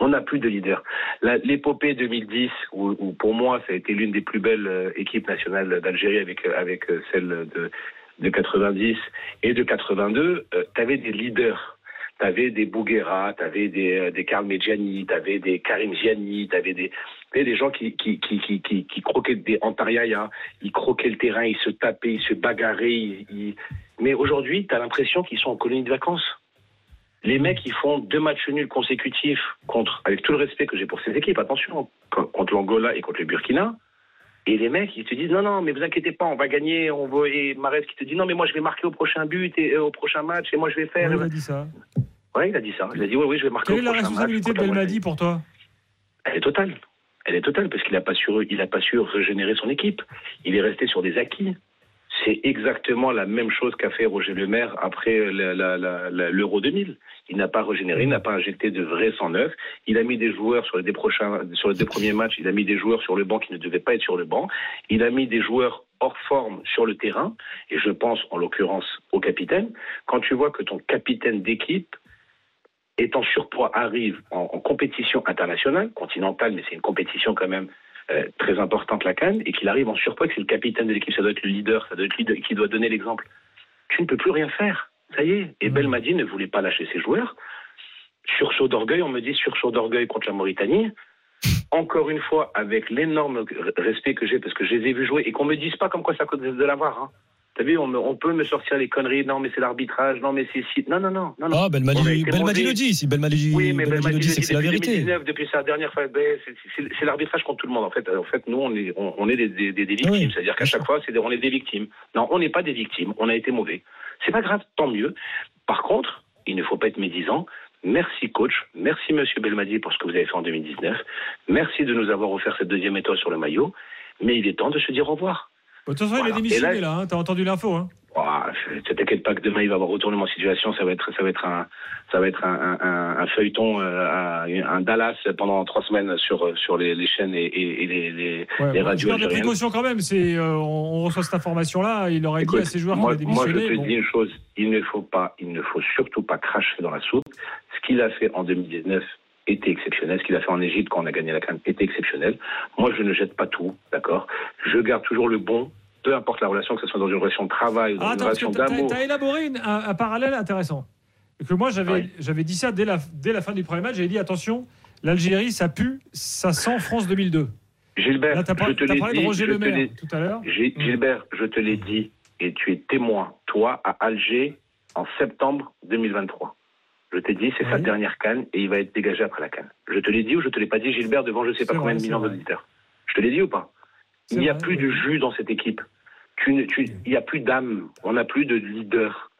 L: On n'a plus de leader. L'épopée 2010, où, où pour moi ça a été l'une des plus belles euh, équipes nationales d'Algérie avec, euh, avec euh, celle de, de 90 et de 82, tu avais des leaders. Tu avais des Bouguera, tu avais des, euh, des Karl Medjani, tu avais des Karim Ziani, tu avais des, des gens qui, qui, qui, qui, croquaient des Antariaya, ils croquaient le terrain, ils se tapaient, ils se bagarraient. Mais aujourd'hui, tu as l'impression qu'ils sont en colonie de vacances. Les mecs, ils font deux matchs nuls consécutifs contre, avec tout le respect que j'ai pour ces équipes, attention, co- contre l'Angola et contre le Burkina. Et les mecs, ils te disent non, non, mais vous inquiétez pas, on va gagner. On va... Et Marès qui te dit non, mais moi je vais marquer au prochain but et euh, au prochain match et moi je vais faire.
C: Ouais, Il a dit ça.
L: Ouais, il a dit ça. Il a dit oui, oui, je vais marquer
C: Quelle
L: au
C: est la
L: prochain
C: responsabilité
L: match.
C: de Belmadi pour toi
L: Elle est totale. Elle est totale parce qu'il n'a pas su, il a pas su régénérer son équipe. Il est resté sur des acquis. C'est exactement la même chose qu'a fait Roger Le Maire après l'Euro 2000. Il n'a pas régénéré, il n'a pas injecté de vrais 109. Il a mis des joueurs sur les deux prochains, sur les deux premiers matchs. Il a mis des joueurs sur le banc qui ne devaient pas être sur le banc. Il a mis des joueurs hors forme sur le terrain, et je pense en l'occurrence au capitaine, quand tu vois que ton capitaine d'équipe est en surpoids, arrive en compétition internationale, continentale, mais c'est une compétition quand même euh, très importante, la Cannes, et qu'il arrive en surpoids, que c'est le capitaine de l'équipe, ça doit être le leader, ça doit être lui qui doit donner l'exemple. Tu ne peux plus rien faire. Ça y est. Et Belmadi ne voulait pas lâcher ses joueurs. Sursaut d'orgueil, on me dit sursaut d'orgueil contre la Mauritanie. Encore une fois, avec l'énorme respect que j'ai, parce que je les ai vus jouer, et qu'on me dise pas comme quoi ça coûte de l'avoir. Hein. T'as vu, on, me- on peut me sortir les conneries. Non, mais c'est l'arbitrage. Non, mais c'est si. Non, non, non. non.
D: Ah, Belmadi, le dit. Si Belmadi,
L: Oui, mais
D: Belmadi
L: Belmadi
D: le dit, c'est la vérité.
L: 2019, depuis sa dernière fois, ben, c'est- l'arbitrage contre tout le monde. En fait, en fait, nous, on est, on, on est des, des- des- des victimes. C'est-à-dire qu'à chaque fois, c'est on est des victimes. Non, on n'est pas des victimes. On a été mauvais. C'est pas grave, tant mieux. Par contre, il ne faut pas être médisant. Merci coach, merci monsieur Belmadi pour ce que vous avez fait en 2019. Merci de nous avoir offert cette deuxième étoile sur le maillot. Mais il est temps de se dire au revoir.
C: Bon, De toute façon, il a démissionné là, hein, t'as entendu l'info. Hein.
L: Je- T'inquiète pas que demain il va avoir retournement de situation. Ça va être, ça va être un, ça va être un, un- un- un feuilleton, euh, un, un Dallas pendant trois semaines sur sur les, les chaînes et, les, les,
C: Ouais,
L: les radios
C: des
L: algériennes.
C: précautions quand même. C'est, euh, on, on reçoit cette information-là. Il aurait dit à ses joueurs qu'il a
L: moi, je
C: démissionné.
L: te
C: bon.
L: dis une chose, il ne faut pas, il ne faut surtout pas cracher dans la soupe. Ce qu'il a fait en 2019 était exceptionnel. Ce qu'il a fait en Égypte quand on a gagné la CAN était exceptionnel. Moi, je ne jette pas tout, d'accord? Je garde toujours le bon, peu importe la relation, que ce soit dans une relation de travail ou dans
C: Ah,
L: une
C: attends,
L: relation d'amour.
C: t'as élaboré une- un, un parallèle intéressant. Et que moi, j'avais j'avais dit ça dès la, dès la fin du premier match. J'avais dit attention, l'Algérie, ça pue, ça sent France 2002.
L: Gilbert,
C: Là, t'as par-
L: je te l'ai
C: parlé
L: dit, je te
C: Maire tout à l'heure.
L: J'ai- Gilbert, je te l'ai dit, et tu es témoin, toi, à Alger, en septembre 2023. Je t'ai dit, c'est sa dernière canne et il va être dégagé après la canne. Je te l'ai dit ou je te l'ai pas dit, Gilbert, devant je sais pas combien de millions d'auditeurs Je te l'ai dit ou pas Il n'y a plus de jus dans cette équipe. Ne- il n'y a plus d'âme. On n'a plus de leader.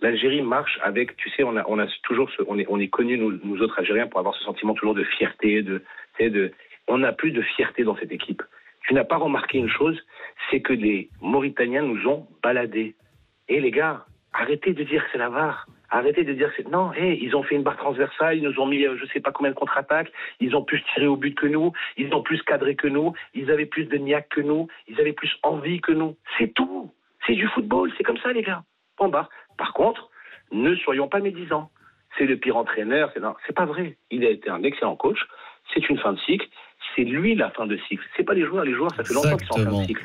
L: L'Algérie marche avec, tu sais, on a, on a toujours, ce, on est, on est connus nous, nous autres Algériens pour avoir ce sentiment toujours de fierté, de, de, on n'a plus de fierté dans cette équipe. Tu n'as pas remarqué une chose, c'est que les Mauritaniens nous ont baladés. Et les gars, arrêtez de dire que c'est la VAR. Arrêtez de dire. Non, hé, ils ont fait une barre transversale, ils nous ont mis euh, je sais pas combien de contre-attaques, ils ont plus tiré au but que nous, ils ont plus cadré que nous, ils avaient plus de niaque que nous, ils avaient plus envie que nous. C'est tout. C'est du football, c'est comme ça les gars. Point barre. Par contre, ne soyons pas médisants. C'est le pire entraîneur, c'est non, c'est pas vrai. Il a été un excellent coach, c'est une fin de cycle, c'est lui la fin de cycle. C'est pas les joueurs, les joueurs ça fait longtemps qu'ils sont en fin de cycle.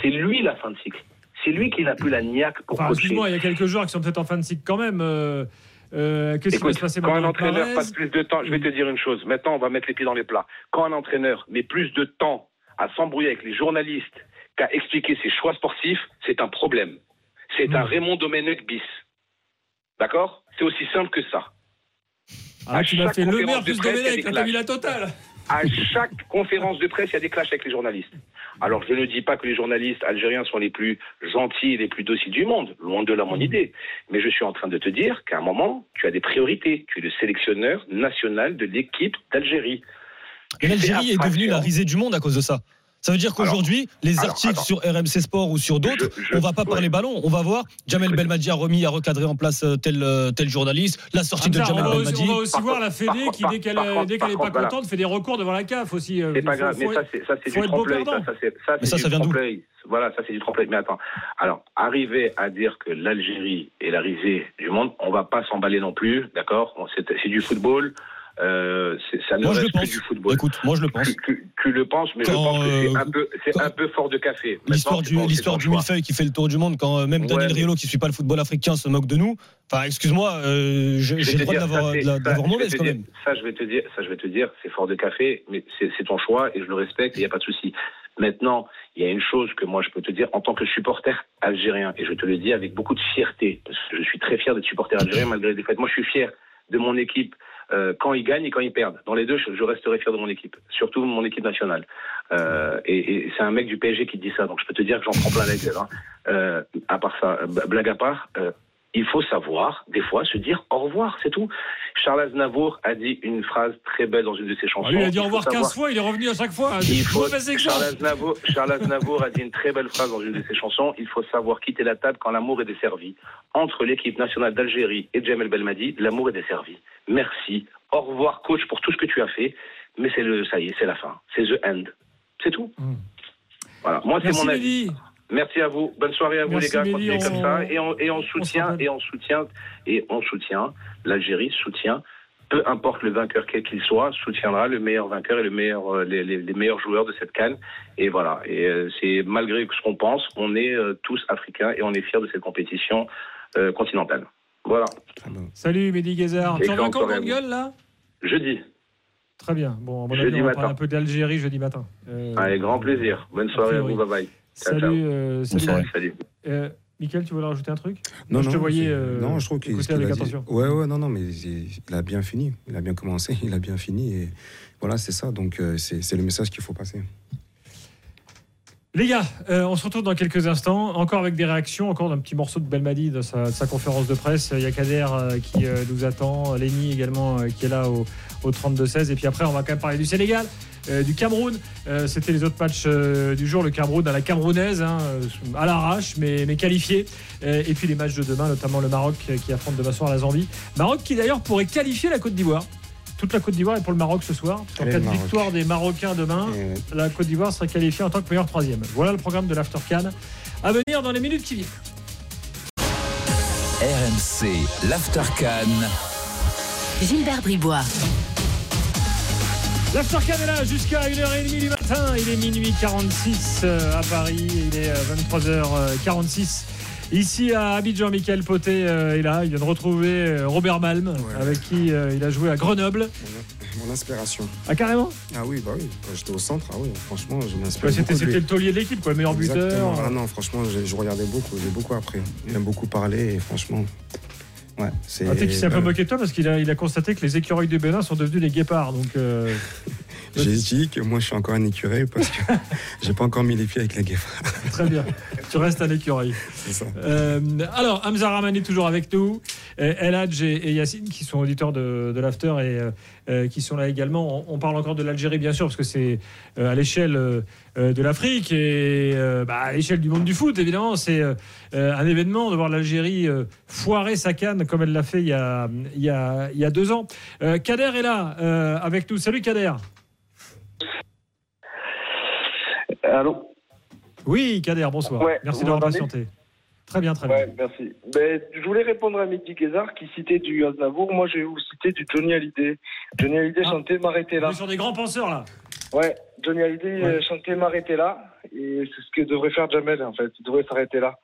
L: C'est lui la fin de cycle. C'est lui qui n'a plus la niaque pour
C: Enfin,
L: coacher.
C: excuse-moi, il y a quelques joueurs qui sont peut-être en fin de cycle quand même. Euh, euh, Qu'est-ce qui va se passer
L: quand un entraîneur passe plus de temps, je vais te dire une chose. Maintenant, on va mettre les pieds dans les plats. Quand un entraîneur met plus de temps à s'embrouiller avec les journalistes qu'à expliquer ses choix sportifs, c'est un problème. C'est
C: Hmm.
L: un Raymond Domenech bis. D'accord? C'est aussi simple que ça.
C: Ah,
L: À
C: tu m'as fait le
L: de
C: plus Domenech, t'as mis la totale.
L: À chaque conférence de presse, il y a des clashs avec les journalistes. Alors, je ne dis pas que les journalistes algériens sont les plus gentils et les plus dociles du monde, loin de là mon idée. Mais je suis en train de te dire qu'à un moment, tu as des priorités. Tu es le sélectionneur national de l'équipe d'Algérie.
D: Et l'Algérie est devenue la risée du monde à cause de ça. Ça veut dire qu'aujourd'hui, les
L: alors,
D: articles
L: attends.
D: sur RMC Sport ou sur d'autres, on va pas parler ballon. On va voir Jamel Belmadi a remis, a recadré en place euh, tel, euh, tel journaliste, la sortie de
C: on,
D: Jamel
C: va aussi,
D: Belmadi.
C: on va aussi
L: Par
C: voir
L: contre-
C: la Fédé qui, dès qu'elle n'est pas
L: contre, voilà.
C: contente, fait des recours devant la CAF aussi. euh,
L: C'est pas
C: faut-
L: grave, mais
C: faut-
L: ça, c'est, ça, c'est du trompe-l'œil. Ça, ça, c'est, ça,
D: Mais ça, ça vient d'où.
L: Voilà, ça, c'est du trompe-l'œil. Mais attends. Alors, arriver à dire que l'Algérie est la risée du monde, on va pas s'emballer non plus, d'accord? On- c'est du football. Euh, ça ne
D: Moi, je le
L: reste que
D: pense.
L: du football.
D: Écoute, moi, je le pense.
L: Tu, tu- tu le penses, mais je pense que c'est
D: euh,
L: un peu, un fort de café.
D: L'histoire du, l'histoire du millefeuille qui fait le tour du monde quand euh, même Daniel
L: Ouais, mais-
D: Riolo qui suit pas le football africain se moque de nous. Enfin, excuse-moi, euh, j'ai le droit d'avoir mauvaise
L: te
D: quand
L: dire-
D: même.
L: Ça, je vais te dire, ça, je vais te dire, c'est fort de café, mais c'est c'est ton choix et je le respecte, il n'y a pas de souci. Maintenant, il y a une chose que moi je peux te dire en tant que supporter algérien, et je te le dis avec beaucoup de fierté, parce que je suis très fier d'être supporter algérien malgré les défaites. Moi, je suis fier de mon équipe euh, quand ils gagnent et quand ils perdent. Dans les deux, je, resterai fier de mon équipe, surtout mon équipe nationale. Euh, et c'est un mec du PSG qui dit ça, donc je peux te dire que j'en prends plein la gueule. hein. Euh, à part ça, blague à part, il faut savoir, des fois, se dire au revoir, c'est tout. Charles Aznavour a dit une phrase très belle dans une de ses chansons.
C: Ah, lui, il a dit
L: Il
C: au revoir
L: savoir-
C: 15 fois, il est revenu à chaque fois.
L: il faut. Charles, Aznavour, Charles Aznavour a dit une très belle phrase dans une de ses chansons. Il faut savoir quitter la table quand l'amour est desservi. Entre l'équipe nationale d'Algérie et Jamel Belmadi, l'amour est desservi. Merci. Au revoir, coach, pour tout ce que tu as fait. Mais c'est le, ça y est, c'est la fin. C'est the end. C'est tout. Voilà. Moi, c'est mon avis. Merci à vous. Bonne soirée à vous
C: Merci,
L: les gars. Continuez
C: on-
L: comme ça et on, et soutient et on soutient et on soutient l'Algérie soutient peu importe le vainqueur quel qu'il soit soutiendra le meilleur vainqueur et le meilleur euh, les, les- les meilleurs joueurs de cette canne et voilà et euh, c'est malgré ce qu'on pense on est euh, tous africains et on est fiers de cette compétition euh, continentale. Voilà.
C: Salut Mehdi Guézard. Tu
L: à
C: Grande. Gueule là?
L: Jeudi.
C: Très bien. Bon, à mon
L: Jeudi
C: avis, on va
L: matin.
C: parler un peu d'Algérie jeudi matin. Euh,
L: Avec grand plaisir. Bonne soirée à vous. Bye bye. Ciao,
C: Salut,
L: ciao.
C: euh, salut. Euh, Mickaël, tu voulais rajouter un truc
H: Non,
C: je te voyais euh,
H: non, je trouve qu'il
C: avec
H: a dit-
C: attention.
H: Ouais, ouais, non, non, mais il, il a bien fini. Il a bien commencé, il a bien fini. Et voilà, c'est ça. Donc, euh, c'est c'est le message qu'il faut passer.
C: Les gars, euh, on se retrouve dans quelques instants, encore avec des réactions, encore d'un petit morceau de Belmadi de sa, de sa conférence de presse. Il y a Kader euh, qui euh, nous attend, Lenny également euh, qui est là au, au 32-16. Et puis après, on va quand même parler du Sénégal, euh, du Cameroun. Euh, C'était les autres matchs euh, du jour. Le Cameroun à la camerounaise, hein, à l'arrache, mais, mais qualifié. Euh, et puis les matchs de demain, notamment le Maroc qui affronte demain soir la Zambie. Maroc qui d'ailleurs pourrait qualifier la Côte d'Ivoire. Toute la Côte d'Ivoire est pour le Maroc ce soir. En cas de victoire des Marocains demain, la Côte d'Ivoire serait qualifiée en tant que meilleur troisième. Voilà le programme de l'After Can à venir dans les minutes qui viennent.
B: RMC, l'Aftercan.
A: Gilbert Bribois.
C: L'After Can est là jusqu'à 1h30 du matin. Il est minuit 46 euh, à Paris. Il est euh, 23h46. Ici à Abidjan, Michael Poté euh, est là. Il vient de retrouver euh, Robert Malm, avec qui euh, il a joué à Grenoble.
H: Mon inspiration.
C: Ah, carrément?
H: Ah oui, bah oui. Quand j'étais au centre, ah oui, franchement, je m'inspire.
C: Ouais, C'était le taulier de l'équipe, quoi, le meilleur
H: Exactement.
C: buteur.
H: Ah non, franchement, je, je regardais beaucoup, j'ai beaucoup appris. Il aime beaucoup parler et franchement, ouais, c'est.
C: Ah, tu sais qu'il s'est un peu
H: euh,
C: moqué de toi parce qu'il a, il a constaté que les écureuils du Bénin sont devenus des guépards. Donc, euh,
H: J'ai dit que moi, je suis encore un écureuil parce que j'ai pas encore mis les pieds avec la guêpe.
C: Très bien. Tu restes un écureuil.
H: C'est ça.
C: Euh, alors, Hamza Rahman est toujours avec nous. Euh, El Hadj et, et Yacine, qui sont auditeurs de, de l'After et euh, qui sont là également. On, on parle encore de l'Algérie, bien sûr, parce que c'est euh, à l'échelle de l'Afrique et bah, à l'échelle du monde du foot, évidemment. C'est un événement de voir l'Algérie foirer sa canne comme elle l'a fait il y a, il y a, il y a deux ans. Kader est là avec nous. Salut Kader.
M: Allô
C: Oui, Kader, bonsoir.
M: Ouais,
C: Merci d'avoir patienté. Très bien, très bien.
M: Ouais, merci. Ben, je voulais répondre à Mehdi Guézard qui citait du Aznavour. Moi, je vais vous citer du Johnny Hallyday. Johnny Hallyday chantait M'arrêter là.
C: On est sur des grands penseurs, là.
M: Ouais, Johnny Hallyday euh, chantait M'arrêter là. Et c'est ce que devrait faire Jamel, en fait. Il devrait s'arrêter là.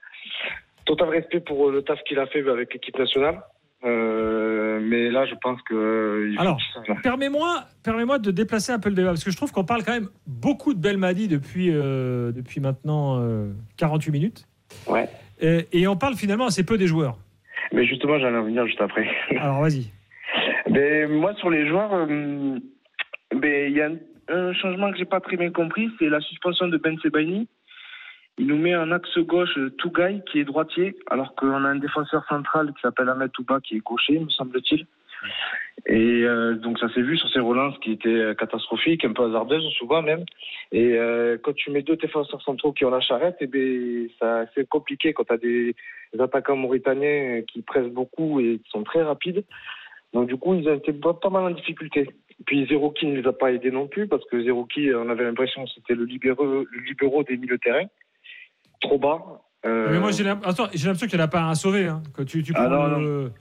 M: Total respect pour euh, le taf qu'il a fait avec l'équipe nationale. Euh, mais là, je pense que. euh,
C: Alors, permets-moi permets de déplacer un peu le débat, parce que je trouve qu'on parle quand même beaucoup de Belmadi depuis, euh, depuis maintenant euh, 48 minutes.
M: Ouais.
C: Et, et on parle finalement assez peu des joueurs.
M: Mais justement, j'allais en venir juste après.
C: Alors, vas-y.
M: Ben, moi, sur les joueurs, euh, ben, il y a un, un changement que j'ai pas très bien compris, c'est la suspension de Ben Sebaini. Il nous met en axe gauche Tougaï, qui est droitier, alors qu'on a un défenseur central qui s'appelle Ahmed Touba, qui est gaucher, me semble-t-il. Et euh, donc ça s'est vu sur ces relances qui étaient euh, catastrophiques, un peu hasardeuses souvent même. Et euh, quand tu mets deux défenseurs centraux qui ont la charrette, eh ben, ça c'est compliqué quand tu as des, attaquants mauritaniens qui pressent beaucoup et qui sont très rapides. Donc du coup, ils ont été pas, mal en difficulté. Puis Zerouki ne les a pas aidés non plus parce que Zerouki, on avait l'impression que c'était le libéraux, le libéraux des milieux de terrain, trop bas. Euh,
C: Mais moi, j'ai attends, j'ai l'impression qu'il n'y en a pas un à sauver. hein. Quand tu, tu
M: Ah,
C: prends
M: non,
C: le-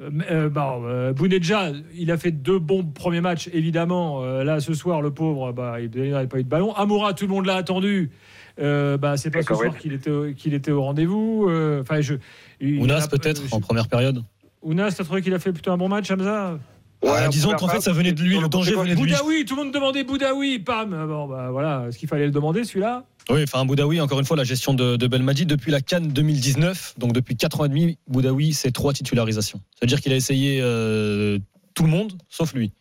C: Euh, mais, euh, bon, euh, Bounedjah, il a fait deux bons premiers matchs, évidemment. Euh, là, ce soir, le pauvre, bah, il n'avait pas eu de ballon. Amoura, tout le monde l'a attendu. Euh, bah, c'est pas ce soir qu'il était, qu'il était au rendez-vous. Euh, Enfin, je.
D: Ounas peut-être
C: je-
D: en première période.
C: Ounas, t'as trouvé qu'il a fait plutôt un bon match, Hamza?
D: Ah, disons qu'en fait ça venait de lui, le danger venait de lui.
C: Boudaoui, tout le monde demandait Boudaoui, pam. Bon, bah voilà, est-ce qu'il fallait le demander celui-là?
D: Oui, enfin Boudaoui, encore une fois, la gestion de, de Belmadi depuis la Cannes 2019, donc depuis 4 ans et demi, Boudaoui, c'est trois titularisations. C'est-à-dire qu'il a essayé euh, tout le monde, sauf lui.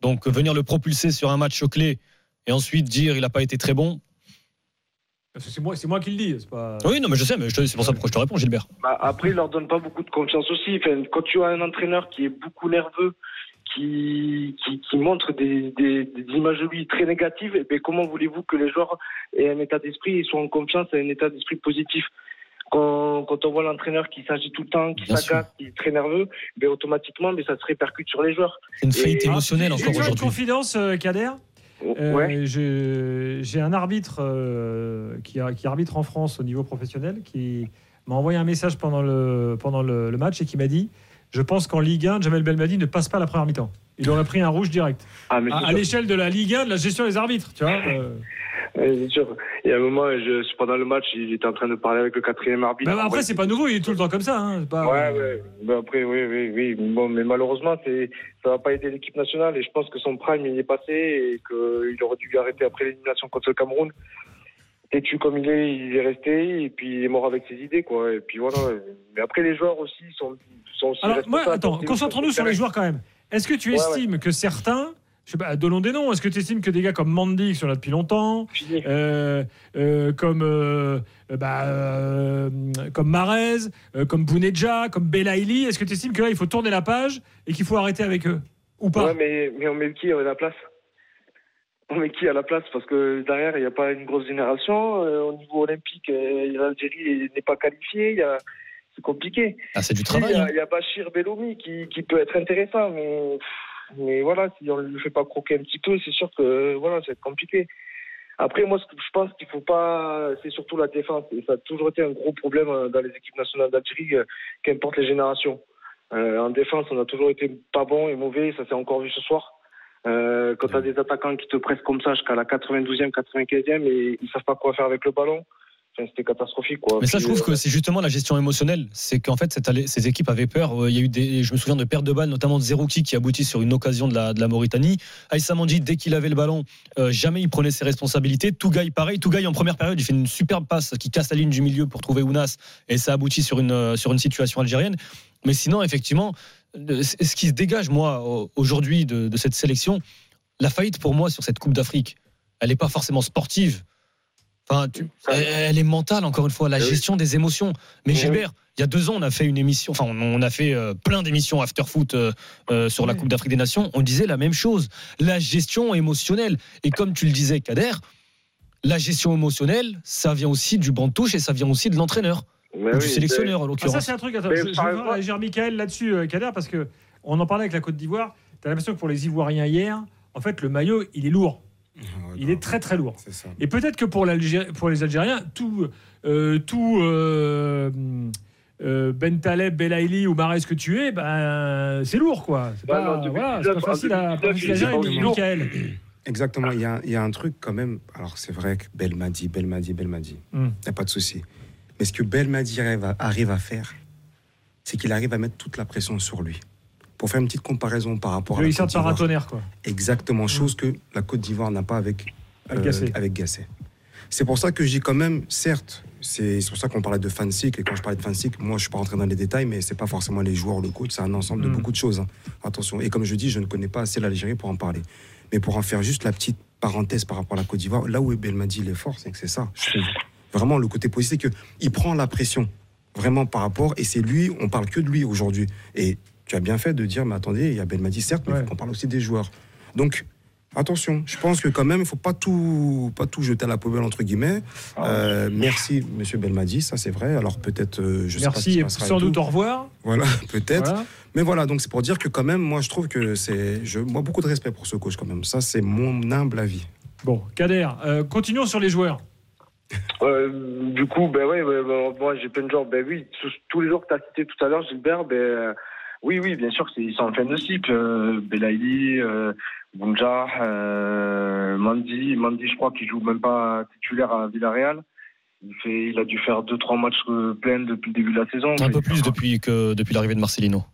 D: Donc venir le propulser sur un match clé et ensuite dire il n'a pas été très bon.
C: Parce que C'est moi, c'est moi qui le dis. c'est Pas...
D: Oui, non, mais je sais, mais c'est pour ça pourquoi je te réponds, Gilbert.
M: Bah, après, il leur donne pas beaucoup de confiance aussi. Enfin, quand tu as un entraîneur qui est beaucoup nerveux, qui, qui, qui montre des, des, des images de lui très négatives, eh ben, comment voulez-vous que les joueurs aient un état d'esprit et soient en confiance et un état d'esprit positif? Quand, quand on voit l'entraîneur qui s'agit tout le temps, qui
D: Bien
M: s'agace, qui est très nerveux, ben, automatiquement, mais ça se répercute sur les joueurs.
D: C'est une faillite
M: Et-
D: émotionnelle encore
C: une
D: aujourd'hui.
C: confidence, euh, Kader? Euh,
M: Ouais.
C: je- J'ai un arbitre euh, qui, a- qui arbitre en France au niveau professionnel qui m'a envoyé un message pendant le, pendant le, le match et qui m'a dit Je pense qu'en Ligue 1, Jamel Belmadi ne passe pas la première mi-temps. Il aurait pris un rouge direct.
M: Ah,
C: à l'échelle de la Ligue 1, de la gestion des arbitres, tu vois. euh.
M: Ouais, c'est sûr. Il y a un moment, je, pendant le match, il était en train de parler avec le quatrième arbitre.
C: Bah, après, c'est pas nouveau, il est tout le temps comme ça. hein. Pas-
M: Ouais, ouais. Bah, après, oui, oui, oui. Bon, mais malheureusement, ça va pas aider l'équipe nationale et je pense que son prime, il est passé et qu'il aurait dû arrêter après l'élimination contre le Cameroun. Têtu comme il est, il est resté et puis il est mort avec ses idées, quoi. Et puis voilà. Mais après, les joueurs aussi sont, sont aussi
C: Alors, moi, attends, concentrons-nous sur les joueurs quand même. Est-ce que tu
M: Ouais,
C: estimes que certains, je sais pas, donnons des noms, est-ce que tu estimes que des gars comme Mandy, qui sont là depuis longtemps, euh, euh, comme, euh, bah, euh, comme Marez, euh, comme Bounedja, comme Belaïli, est-ce que tu estimes que là, il faut tourner la page et qu'il faut arrêter avec eux Ou pas?
M: Ouais, mais, mais on met qui à la place? On met qui à la place? Parce que derrière, il n'y a pas une grosse génération. Euh, au niveau olympique, euh, l'Algérie n'est pas qualifiée. A- C'est compliqué.
D: Ah, c'est du travail.
M: Il y,
D: hein.
M: a- y a Bachir Belloumi qui, qui peut être intéressant, mais, mais voilà, si on ne le fait pas croquer un petit peu, c'est sûr que voilà, ça va être compliqué. Après, moi, ce que je pense qu'il faut pas, c'est surtout la défense. Et ça a toujours été un gros problème euh, dans les équipes nationales d'Algérie, qu'importe les générations. Euh, en défense, on a toujours été pas bon et mauvais. Ça s'est encore vu ce soir. Euh, quand tu as des attaquants qui te pressent comme ça jusqu'à la 92e, 95e et ils savent pas quoi faire avec le ballon, c'était catastrophique. Quoi.
D: Mais ça, je
M: Puis,
D: trouve
M: euh,
D: que c'est justement la gestion émotionnelle. C'est qu'en fait, cette ces équipes avaient peur. Euh, Il y a eu des, je me souviens de pertes de balles, notamment de Zerouki qui aboutit sur une occasion de la, de la Mauritanie. Aïssa Mandi, dès qu'il avait le ballon, euh, jamais il prenait ses responsabilités. Tougaï, pareil. Tougaï, en première période, il fait une superbe passe qui casse la ligne du milieu pour trouver Ounas et ça aboutit sur une, euh, sur une situation algérienne. Mais sinon, effectivement, euh, ce qui se dégage, moi, au- aujourd'hui de, de cette sélection, la faillite pour moi sur cette Coupe d'Afrique, elle n'est pas forcément sportive. Enfin, tu- elle, est mentale, encore une fois, la gestion des émotions. Mais Gilbert, il y a deux ans, on a fait une émission, enfin, on, on a fait euh, plein d'émissions after foot euh, euh, sur la Coupe d'Afrique des Nations. On disait la même chose, la gestion émotionnelle. Et comme tu le disais, Kader, la gestion émotionnelle, ça vient aussi du banc de touche et ça vient aussi de l'entraîneur.
M: Mais oui,
D: sélectionneur, en
C: Ah, ça,
D: l'occurrence.
C: c'est un truc. Attends, je, je veux réagir Michael là-dessus, euh, Kader, parce que on en parlait avec la Côte d'Ivoire. Tu as l'impression que pour les Ivoiriens hier, en fait, le maillot, il est lourd. Il est très très lourd. Et peut-être que pour, l'Algérie- pour les Algériens, tout, euh, tout euh, euh, Ben Taleb, Belaïli ou Marais que tu es, ben, c'est lourd quoi. C'est
M: Bah
C: pas,
M: non, depuis
C: voilà, c'est pas
M: 19,
C: facile à. Michael.
H: Exactement, il y, a, il y a un truc quand même. Alors c'est vrai que Belmadi, Belmadi, Belmadi, il
C: Mm.
H: n'y a pas de souci. Mais ce que Belmadi arrive à, faire, c'est qu'il arrive à mettre toute la pression sur lui. Pour faire une petite comparaison par rapport à la Côte d'Ivoire.
C: quoi.
H: Exactement, chose que la Côte d'Ivoire n'a pas avec,
C: Avec Gasset.
H: avec Gasset. C'est pour ça que je dis quand même, certes, c'est pour ça qu'on parlait de fan cycle. Et quand je parlais de fan cycle, moi, je suis pas rentré dans les détails, mais c'est pas forcément les joueurs, le coach, c'est un ensemble de
C: Mm.
H: beaucoup de choses. hein. Attention. Et comme je dis, je ne connais pas assez l'Algérie pour en parler. Mais pour en faire juste la petite parenthèse par rapport à la Côte d'Ivoire, là où Belmadi il est fort, c'est que c'est ça. Je trouve. Vraiment, le côté positif, c'est qu'il prend la pression. Vraiment par rapport, et c'est lui, on parle que de lui aujourd'hui. Et tu as bien fait de dire, mais attendez, il y a Belmadi, certes, mais faut qu'on parle aussi des joueurs. Donc, attention, je pense que quand même, il ne faut pas tout, pas tout jeter à la poubelle, entre guillemets. Euh, merci, monsieur Belmadi, ça c'est vrai. Alors peut-être, euh, je sais pas
C: Merci
H: qui
C: et sans
H: tout.
C: doute au revoir.
H: Voilà, peut-être.
C: Voilà.
H: Mais voilà, donc c'est pour dire que quand même, moi je trouve que c'est. Je, moi, beaucoup de respect pour ce coach quand même. Ça, c'est mon humble avis.
C: Bon, Kader, euh, continuons sur les joueurs.
M: Euh, du coup, ben ouais, ouais, ben, moi j'ai plein de joueurs. Ben oui, tous, tous les joueurs que tu as cités tout à l'heure, Gilbert, ben euh, oui, oui, bien sûr, ils sont en fin de cycle. Euh, Belaïli, euh, Bounja, euh, Mandi, Mandi, je crois qu'il joue même pas titulaire à Villarreal. Il, fait, il a dû faire deux, trois matchs pleins depuis le début de la saison.
D: Un peu plus depuis, que, depuis l'arrivée de Marcelino.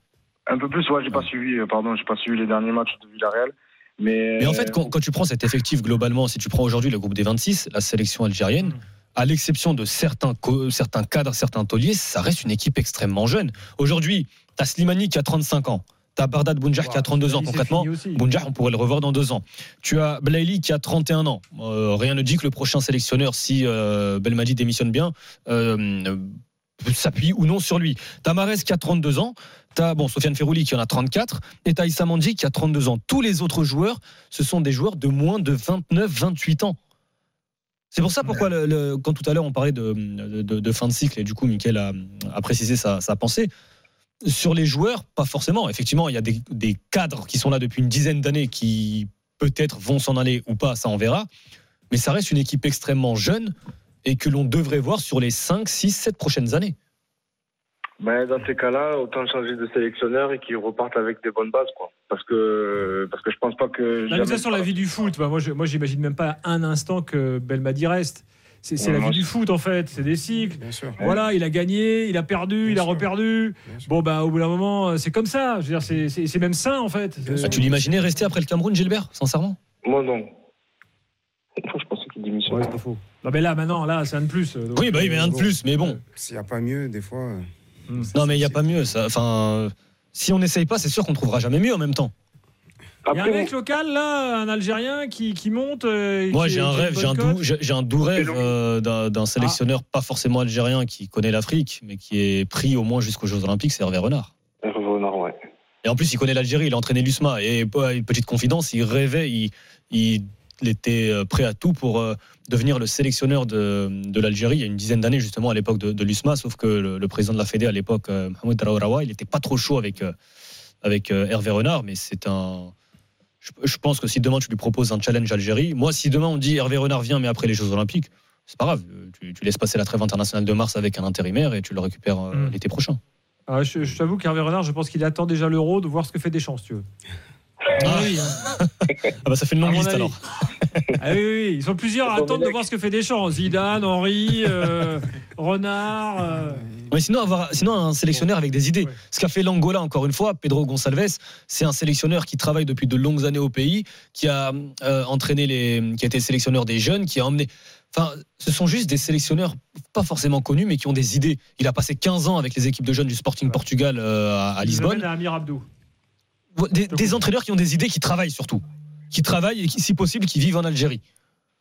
M: Un peu plus, ouais, j'ai pas suivi, pardon, j'ai pas suivi les derniers matchs de Villarreal. Mais,
D: Mais en fait, quand, quand tu prends cet effectif globalement, si tu prends aujourd'hui le groupe des 26, la sélection algérienne, à l'exception de certains, cadres, certains tauliers, ça reste une équipe extrêmement jeune. Aujourd'hui, tu as Slimani qui a 35 ans. Tu as Bardad Bounjar qui a 32 ans.
C: Slimani,
D: Concrètement. Bounjar, on pourrait le revoir dans deux ans. Tu as Blaili qui a 31 ans. Euh, rien ne dit que le prochain sélectionneur, si euh, Belmadi démissionne bien, euh, s'appuie ou non sur lui. T'as Marez qui a 32 ans, bon, Sofiane Ferrouli qui en a 34, et t'as Issa Mandi qui a 32 ans. Tous les autres joueurs, ce sont des joueurs de moins de 29-28 ans. C'est pour ça pourquoi, quand tout à l'heure on parlait de, fin de cycle, et du coup Mickaël a, précisé sa, sa pensée, sur les joueurs, pas forcément. Effectivement, il y a des, des cadres qui sont là depuis une dizaine d'années qui peut-être vont s'en aller ou pas, ça on verra. Mais ça reste une équipe extrêmement jeune et que l'on devrait voir sur les 5, 6, 7 prochaines années.
M: Ben, dans ces cas-là, autant changer de sélectionneur et qu'ils repartent avec des bonnes bases, quoi. Parce que, parce que je pense pas que.
C: Non, mais ça, sur la vie du foot, bah, moi, je, moi, j'imagine même pas un instant que Belmadi reste. C'est c'est
M: Ouais,
C: la vie du foot, en fait. C'est des cycles.
H: Bien sûr.
C: Voilà, il a gagné, il a perdu, il a reperdu. Bon, bah, au bout d'un moment, euh, c'est comme ça. Je veux dire, c'est- même sain, en fait.
D: Ah, tu l'imaginais rester après le Cameroun, Gilbert, sincèrement?
M: Moi, non. Je pensais qu'il démissionne.
C: Ouais, c'est pas faux. Non, mais là, maintenant, là, c'est un de plus. euh, donc,
D: Oui, bah oui, mais un de plus, mais bon.
H: S'il n'y a pas mieux, des fois. Euh,
D: Non, mais il n'y a pas mieux. Ça. Enfin, si on n'essaye pas, c'est sûr qu'on trouvera jamais mieux en même temps.
C: Il y a un mec local, là, un Algérien, qui, qui monte. euh,
D: Moi, j'ai un rêve, j'ai un doux,
C: cote.
D: j'ai j'ai un doux rêve euh, d'un sélectionneur pas forcément algérien qui connaît l'Afrique, mais qui est pris au moins jusqu'aux Jeux Olympiques, c'est Hervé Renard.
M: Hervé Renard, ouais.
D: Et en plus, il connaît l'Algérie, il a entraîné l'USMA. Et euh, une petite confidence, il rêvait, il, il était euh, prêt à tout pour euh, devenir le sélectionneur de, de l'Algérie il y a une dizaine d'années, justement, à l'époque de, de l'USMA. Sauf que le, le président de la Fédé à l'époque, euh, Mohamed Traorawa, il n'était pas trop chaud avec, avec Hervé Renard, mais c'est un. Je, je pense que si demain tu lui proposes un challenge Algérie, moi, si demain on dit Hervé Renard vient, mais après les Jeux Olympiques, c'est pas grave. Tu, tu laisses passer la trêve internationale de mars avec un intérimaire et tu le récupères euh,
C: Mm.
D: l'été prochain.
C: Ah, je je t'avoue qu'Hervé Renard, je pense qu'il attend déjà l'euro de voir ce que fait Deschamps, si tu veux.
D: Ah
C: oui, hein.
D: Ah bah ça fait une longue liste
C: avis.
D: alors.
C: Ah oui, oui, oui, ils sont plusieurs à attendre de voir ce que fait Deschamps. Zidane, Henry, euh, Renard. euh,
D: Mais sinon, avoir, sinon, un sélectionneur avec des idées. Ce qu'a fait l'Angola, encore une fois, Pedro Gonçalves, c'est un sélectionneur qui travaille depuis de longues années au pays, qui a euh, entraîné les, qui a été sélectionneur des jeunes, qui a emmené. Enfin, ce sont juste des sélectionneurs pas forcément connus, mais qui ont des idées. Il a passé 15 ans avec les équipes de jeunes du Sporting Portugal euh, à, à Lisbonne.
C: à Amir Abdou.
D: Des, des entraîneurs qui ont des idées, qui travaillent surtout. Qui travaillent et qui, si possible, qui vivent en Algérie.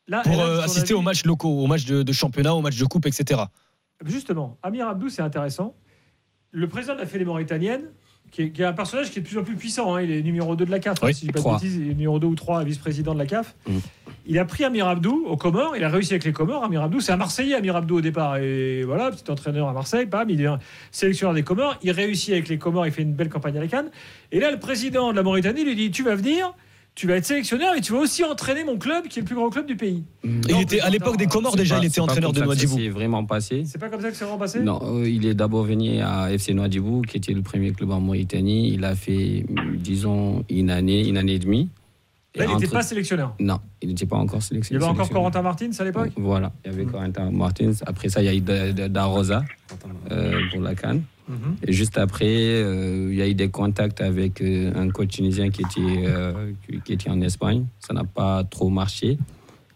C: Là,
D: Pour
C: là,
D: euh, assister
C: avis-
D: aux matchs locaux, aux matchs de, de championnat, aux matchs de coupe, etc.
C: Justement, Amir Abdou, c'est intéressant. Le président de la Fédé mauritanienne, qui est, qui est un personnage qui est de plus en plus puissant, hein, il est numéro 2 de la CAF, hein,
D: Oui,
C: si je pas de bêtises, il est numéro 2 ou 3 vice-président de la CAF.
F: Mm.
C: Il a pris Amir Abdou aux Comores, il a réussi avec les Comores. Amir Abdou, c'est un Marseillais, Amir Abdou au départ. Et voilà, petit entraîneur à Marseille, bam, il est un sélectionneur des Comores. Il réussit avec les Comores, il fait une belle campagne à la Cannes. Et là, le président de la Mauritanie lui dit Tu vas venir, tu vas être sélectionneur et tu vas aussi entraîner mon club, qui est le plus grand club du pays.
D: Il était à l'époque des Comores
F: C'est
D: déjà,
F: pas-
D: il était
F: c'est pas
D: entraîneur
F: comme
D: de
F: ça que ça
D: Nouadhibou.
F: s'est vraiment passé.
C: C'est pas comme ça que c'est vraiment passé?
F: Non, euh, il est d'abord venu à FC Nouadhibou, qui était le premier club en Mauritanie. Il a fait, disons, une année, une année et demie.
C: Là, il n'était
F: entre-
C: pas sélectionneur.
F: Non, il n'était pas encore
C: Il y
F: sélectionné.
C: avait encore Corentin Martins à l'époque?
F: Voilà, il y avait Corentin Martins. Après ça, il y a eu Da- Da- Darosa euh, pour la Cannes.
C: Mhm.
F: Et juste après, euh, il y a eu des contacts avec euh, un coach tunisien qui était, euh, qui- était en Espagne. Ça n'a pas trop marché.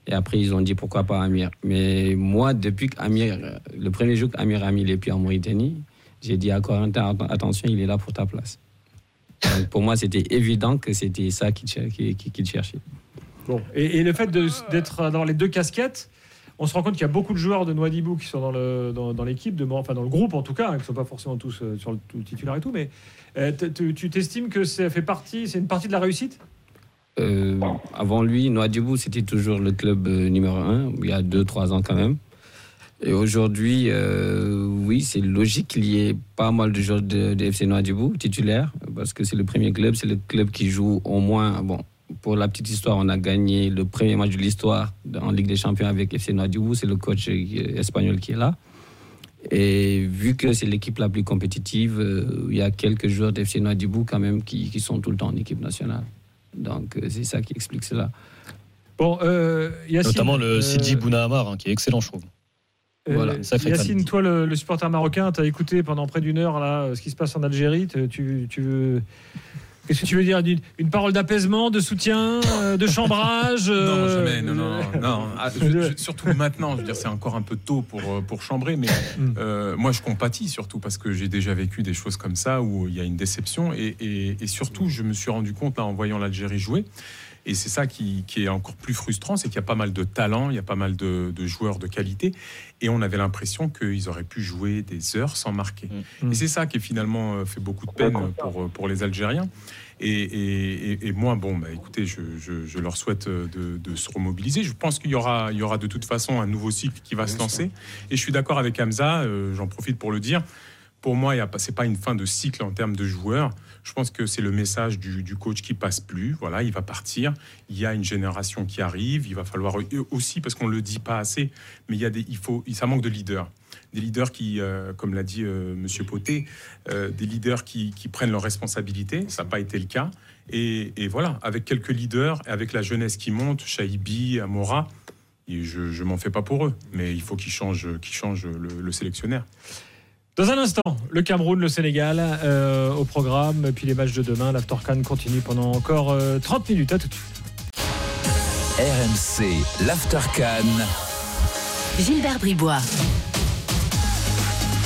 F: Et après, ils ont dit pourquoi pas Amir. Mais moi, depuis qu'Amir, le premier jour qu'Amir a mis les pieds en Mauritanie, j'ai dit à Corentin, atten- attention, il est là pour ta place. Donc pour moi, c'était évident que c'était ça qu'il qu'il- qu'il cherchait.
C: Bon. Et, et le fait d'être dans les deux casquettes, on se rend compte qu'il y a beaucoup de joueurs de Noidibou qui sont dans le dans, dans l'équipe, de, enfin dans le groupe en tout cas, hein, qui ne sont pas forcément tous euh, sur le tout titulaire et tout, mais euh, tu t'estimes que ça fait partie, c'est une partie de la réussite?
F: Euh, avant lui, Nouadhibou, c'était toujours le club euh, numéro un, il y a 2-3 ans quand même. Et aujourd'hui, euh, oui, c'est logique qu'il y ait pas mal de joueurs de, de FC Nouadhibou titulaires, parce que c'est le premier club, c'est le club qui joue au moins. Bon, pour la petite histoire, on a gagné le premier match de l'histoire en Ligue des Champions avec FC Nouadhibou, c'est le coach euh, espagnol qui est là. Et vu que c'est l'équipe la plus compétitive, euh, il y a quelques joueurs d'FC Nouadhibou quand même qui, qui sont tout le temps en équipe nationale. Donc euh, c'est ça qui explique cela.
C: Bon, euh, Yacine,
D: Notamment le
C: euh,
D: Sidi Bounahamar, hein, qui est excellent, je trouve.
C: Euh, Yacine, toi, le, le supporter marocain, tu as écouté pendant près d'une heure là, ce qui se passe en Algérie. Tu, veux. Qu'est-ce que tu veux dire? Une, une parole d'apaisement, de soutien, euh, de chambrage
N: Non,
C: euh,
N: jamais, non, non. Ah, je- je- surtout maintenant, je veux dire, c'est encore un peu tôt pour, euh, pour chambrer, mais euh, moi je compatis surtout parce que j'ai déjà vécu des choses comme ça où il y a une déception et, et- et surtout je me suis rendu compte là en voyant l'Algérie jouer. Et c'est ça qui, qui est encore plus frustrant, c'est qu'il y a pas mal de talents, il y a pas mal de, de joueurs de qualité, et on avait l'impression qu'ils auraient pu jouer des heures sans marquer. Et c'est ça qui finalement euh, fait beaucoup de peine pour, euh, pour les Algériens. Et, et- et- et moi, bon, bah, écoutez, je, je- je leur souhaite euh, de, de se remobiliser. Je pense qu'il y aura, il y aura de toute façon un nouveau cycle qui va se lancer. Et je suis d'accord avec Hamza, euh, j'en profite pour le dire. Pour moi, pas- c'est pas une fin de cycle en termes de joueurs. Je pense que c'est le message du, coach qui passe plus. Voilà, il va partir. Il y a une génération qui arrive. Il va falloir aussi, parce qu'on le dit pas assez, mais il y a des, il faut, ça manque de leaders. Des leaders qui, euh, comme l'a dit euh, Monsieur Poté, euh, des leaders qui, prennent leurs responsabilités. Ça n'a pas été le cas. Et, voilà, avec quelques leaders, avec la jeunesse qui monte, Shaibi, Amora, je ne m'en fais pas pour eux, mais il faut qu'ils changent, qu'ils changent le, le sélectionnaire.
C: Dans un instant, le Cameroun, le Sénégal euh, au programme, puis les matchs de demain. L'Aftercan continue pendant encore euh, 30 minutes. À tout de suite.
B: RMC, l'Aftercan.
I: Gilbert Bribois.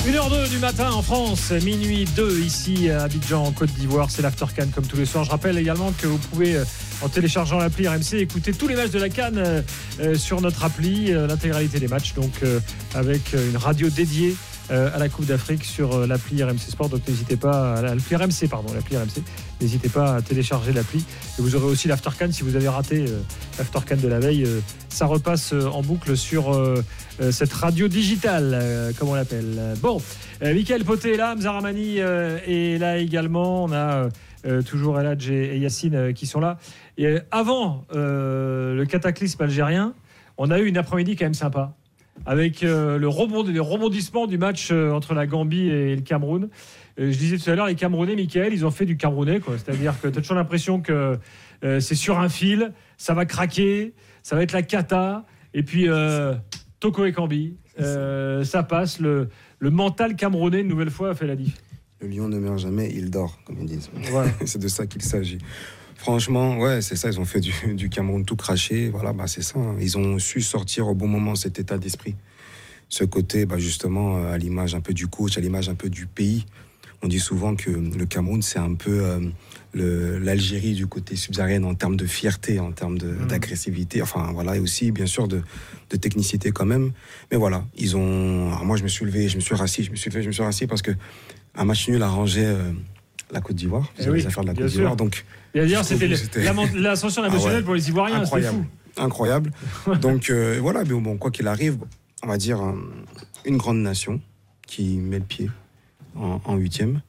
C: 1h02 du matin en France, minuit 2 ici à Abidjan, en Côte d'Ivoire. C'est l'Aftercan comme tous les soirs. Je rappelle également que vous pouvez, euh, en téléchargeant l'appli RMC, écouter tous les matchs de la Cannes euh, sur notre appli, euh, l'intégralité des matchs, donc avec une radio dédiée à la Coupe d'Afrique sur l'appli RMC Sport. Donc n'hésitez pas, à l'appli RMC, pardon, l'appli RMC. N'hésitez pas à télécharger l'appli. Et vous aurez aussi l'Aftercan si vous avez raté l'Aftercan de la veille. ça repasse en boucle sur cette radio digitale, comme on l'appelle. Bon, Michael Poté est là, Mzaramani est là également. On a toujours Eladj et, Yacine qui sont là. Et avant le cataclysme algérien, on a eu une après-midi quand même sympa avec euh, le rebond, les rebondissements du match euh, entre la Gambie et le Cameroun. Euh, je disais tout à l'heure, les Camerounais, Michael, ils ont fait du Camerounais. C'est-à-dire que tu as toujours l'impression que c'est sur un fil, ça va craquer, ça va être la cata. Et puis, Toko et Cambi, ça passe. Le, le, mental camerounais, une nouvelle fois, a fait la diff.
H: Le lion ne meurt jamais, il dort, comme ils disent. Voilà. c'est de ça qu'il s'agit. Franchement, ouais, c'est ça. Ils ont fait du, du Cameroun tout craché. Voilà, bah, c'est ça. Hein. Ils ont su sortir au bon moment cet état d'esprit. Ce côté, bah, justement, à l'image un peu du coach, à l'image un peu du pays. On dit souvent que le Cameroun, c'est un peu euh, l'Algérie du côté subsaharien en termes de fierté, en termes mmh. d'agressivité. Enfin, voilà, et aussi, bien sûr, de, de, technicité quand même. Mais voilà, ils ont. Alors moi, je me suis levé, je me suis rassis, je me suis levé, je me suis rassis parce que un match nul arrangeait euh, la Côte d'Ivoire,
C: eh oui,
H: les affaires de la Côte d'Ivoire. Donc,
C: dire, c'était l'ascension émotionnelle ah ouais. pour les Ivoiriens, c'était fou.
H: Incroyable. Donc euh, voilà, mais bon, quoi qu'il arrive, on va dire une grande nation qui met le pied en huitième.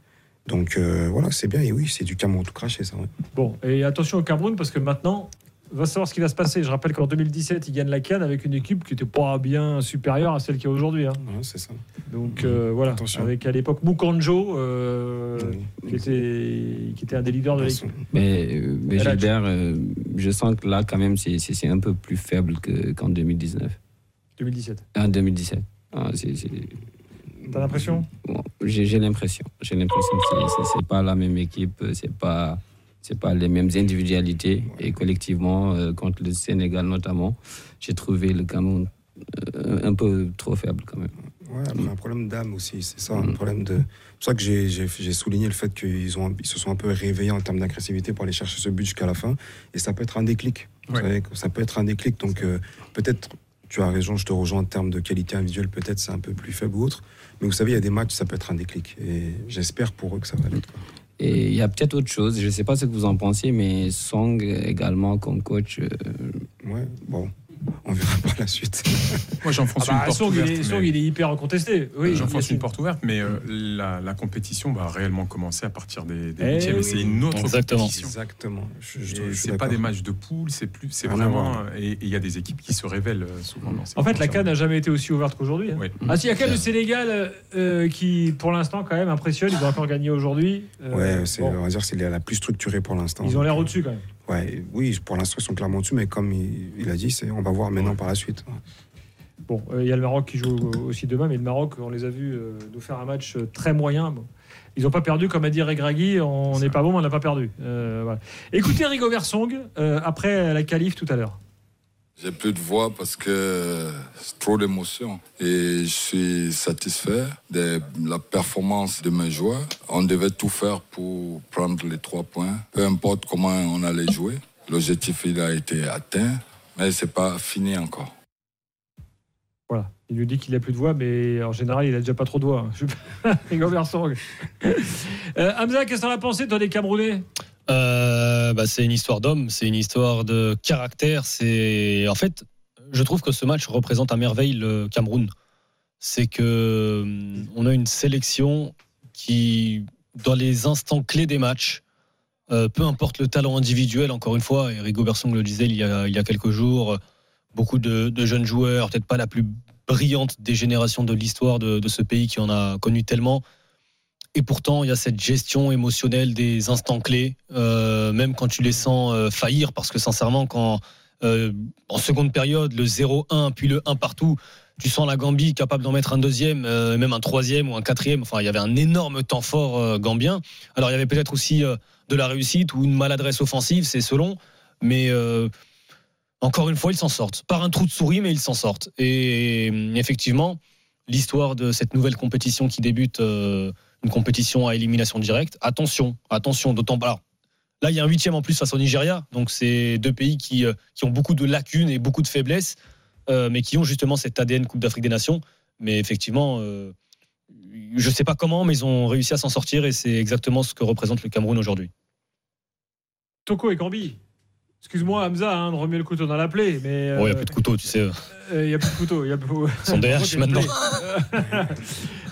H: Donc euh, voilà, c'est bien. Et oui, c'est du Cameroun tout craché, ça. Ouais.
C: Bon, et attention au Cameroun, parce que maintenant, va savoir ce qui va se passer. Je rappelle qu'en 2017, il gagne la Cannes avec une équipe qui n'était pas bien supérieure à celle qu'il y a aujourd'hui. Hein.
H: Ouais, c'est ça.
C: Donc euh, voilà, Attention. avec à l'époque Mukanjo, euh, oui. qui, était, qui était un des leaders de l'équipe.
F: Mais, mais Gilbert, euh, je sens que là, quand même, c'est un peu plus faible qu'en 2019.
C: 2017
F: En 2017. Ah,
C: T'as l'impression?
F: Bon, J'ai l'impression. J'ai l'impression que c'est pas la même équipe, c'est pas c'est pas les mêmes individualités. Et collectivement, euh, contre le Sénégal notamment, j'ai trouvé le Cameroun euh, un peu trop faible quand même.
H: Ouais, mais un problème d'âme aussi, c'est ça, un problème de. C'est pour ça que j'ai souligné le fait qu'ils ont, ils se sont un peu réveillés en termes d'agressivité pour aller chercher ce but jusqu'à la fin. Et ça peut être un déclic. Vous savez, ça peut être un déclic. Donc euh, peut-être, tu as raison, je te rejoins en termes de qualité individuelle, peut-être c'est un peu plus faible ou autre. Mais vous savez, il y a des matchs, ça peut être un déclic. Et j'espère pour eux que ça va l'être.
F: Et il y a peut-être autre chose, je ne sais pas ce que vous en pensez, mais Song également comme coach. Euh...
H: Ouais, bon on verra par la suite.
N: Moi, j'enfonce ah bah, une porte ouverte.
C: Il est, Song, il est hyper contesté. Oui,
N: j'enfonce une porte ouverte, mais euh, la, la, compétition va réellement commencer à partir des, des huitièmes. Oui. C'est une autre
F: Exactement.
N: compétition.
H: Exactement.
N: C'est pas des matchs de poule, c'est plus, c'est vraiment. Et il y a des équipes qui se révèlent euh, souvent dans ces
C: En fait, la CAN n'a jamais été aussi ouverte qu'aujourd'hui. Hein.
N: Oui.
C: Ah, si, il y a quand même le Sénégal euh, qui, pour l'instant, quand même impressionne. Ils ont encore gagné aujourd'hui.
H: Euh, ouais, bon. on va dire c'est la plus structurée pour l'instant.
C: Ils ont l'air au-dessus quand même.
H: Ouais, oui, pour l'instant, ils sont clairement dessus, mais comme il, il a dit, on va voir maintenant ouais. par la suite.
C: Bon, il euh, y a le Maroc qui joue aussi demain, mais le Maroc, on les a vus euh, nous faire un match très moyen. Bon. Ils n'ont pas perdu, comme a dit Regragui, on n'est pas bon, on n'a pas perdu. Euh, voilà. Écoutez Rigo Versong après la qualif tout à l'heure.
O: J'ai plus de voix parce que c'est trop d'émotions et je suis satisfait de la performance de mes joueurs. On devait tout faire pour prendre les trois points, peu importe comment on allait jouer. L'objectif il a été atteint, mais c'est pas fini encore.
C: Voilà. Il nous dit qu'il n'a plus de voix, mais en général, il a déjà pas trop de voix. Versong. euh, Hamza, qu'est-ce que t'en as pensé, toi, des Camerounais?
D: Euh, bah, c'est une histoire d'homme, c'est une histoire de caractère. C'est en fait, je trouve que ce match représente à merveille le Cameroun. C'est que on a une sélection qui dans les instants clés des matchs. Euh, peu importe le talent individuel, encore une fois, et Rigo Bersong le disait il y a, quelques jours, beaucoup de, jeunes joueurs, peut-être pas la plus brillante des générations de l'histoire de ce pays qui en a connu tellement. Et pourtant, il y a cette gestion émotionnelle des instants clés, euh, même quand tu les sens euh, faillir, parce que sincèrement, quand euh, en seconde période, le 0-1 puis le 1 partout, tu sens la Gambie capable d'en mettre un deuxième, même un troisième ou un quatrième. Enfin, il y avait un énorme temps fort gambien. Alors, il y avait peut-être aussi de la réussite ou une maladresse offensive, c'est selon. Mais encore une fois, ils s'en sortent. Par un trou de souris, mais ils s'en sortent. Et effectivement, l'histoire de cette nouvelle compétition qui débute, une compétition à élimination directe, attention, attention, d'autant pas. Là, il y a un huitième en plus face au Nigeria. Donc, c'est deux pays qui, euh, qui ont beaucoup de lacunes et beaucoup de faiblesses, euh, mais qui ont justement cet ADN Coupe d'Afrique des Nations. Mais effectivement, euh, je ne sais pas comment, mais ils ont réussi à s'en sortir et c'est exactement ce que représente le Cameroun aujourd'hui.
C: Toko et Cambi. Excuse-moi, Hamza, hein, de remuer le couteau dans la plaie, mais.
D: Bon, il n'y a plus de couteau, tu sais.
C: Il n'y a plus de couteau. Y a plus...
D: Son DH maintenant.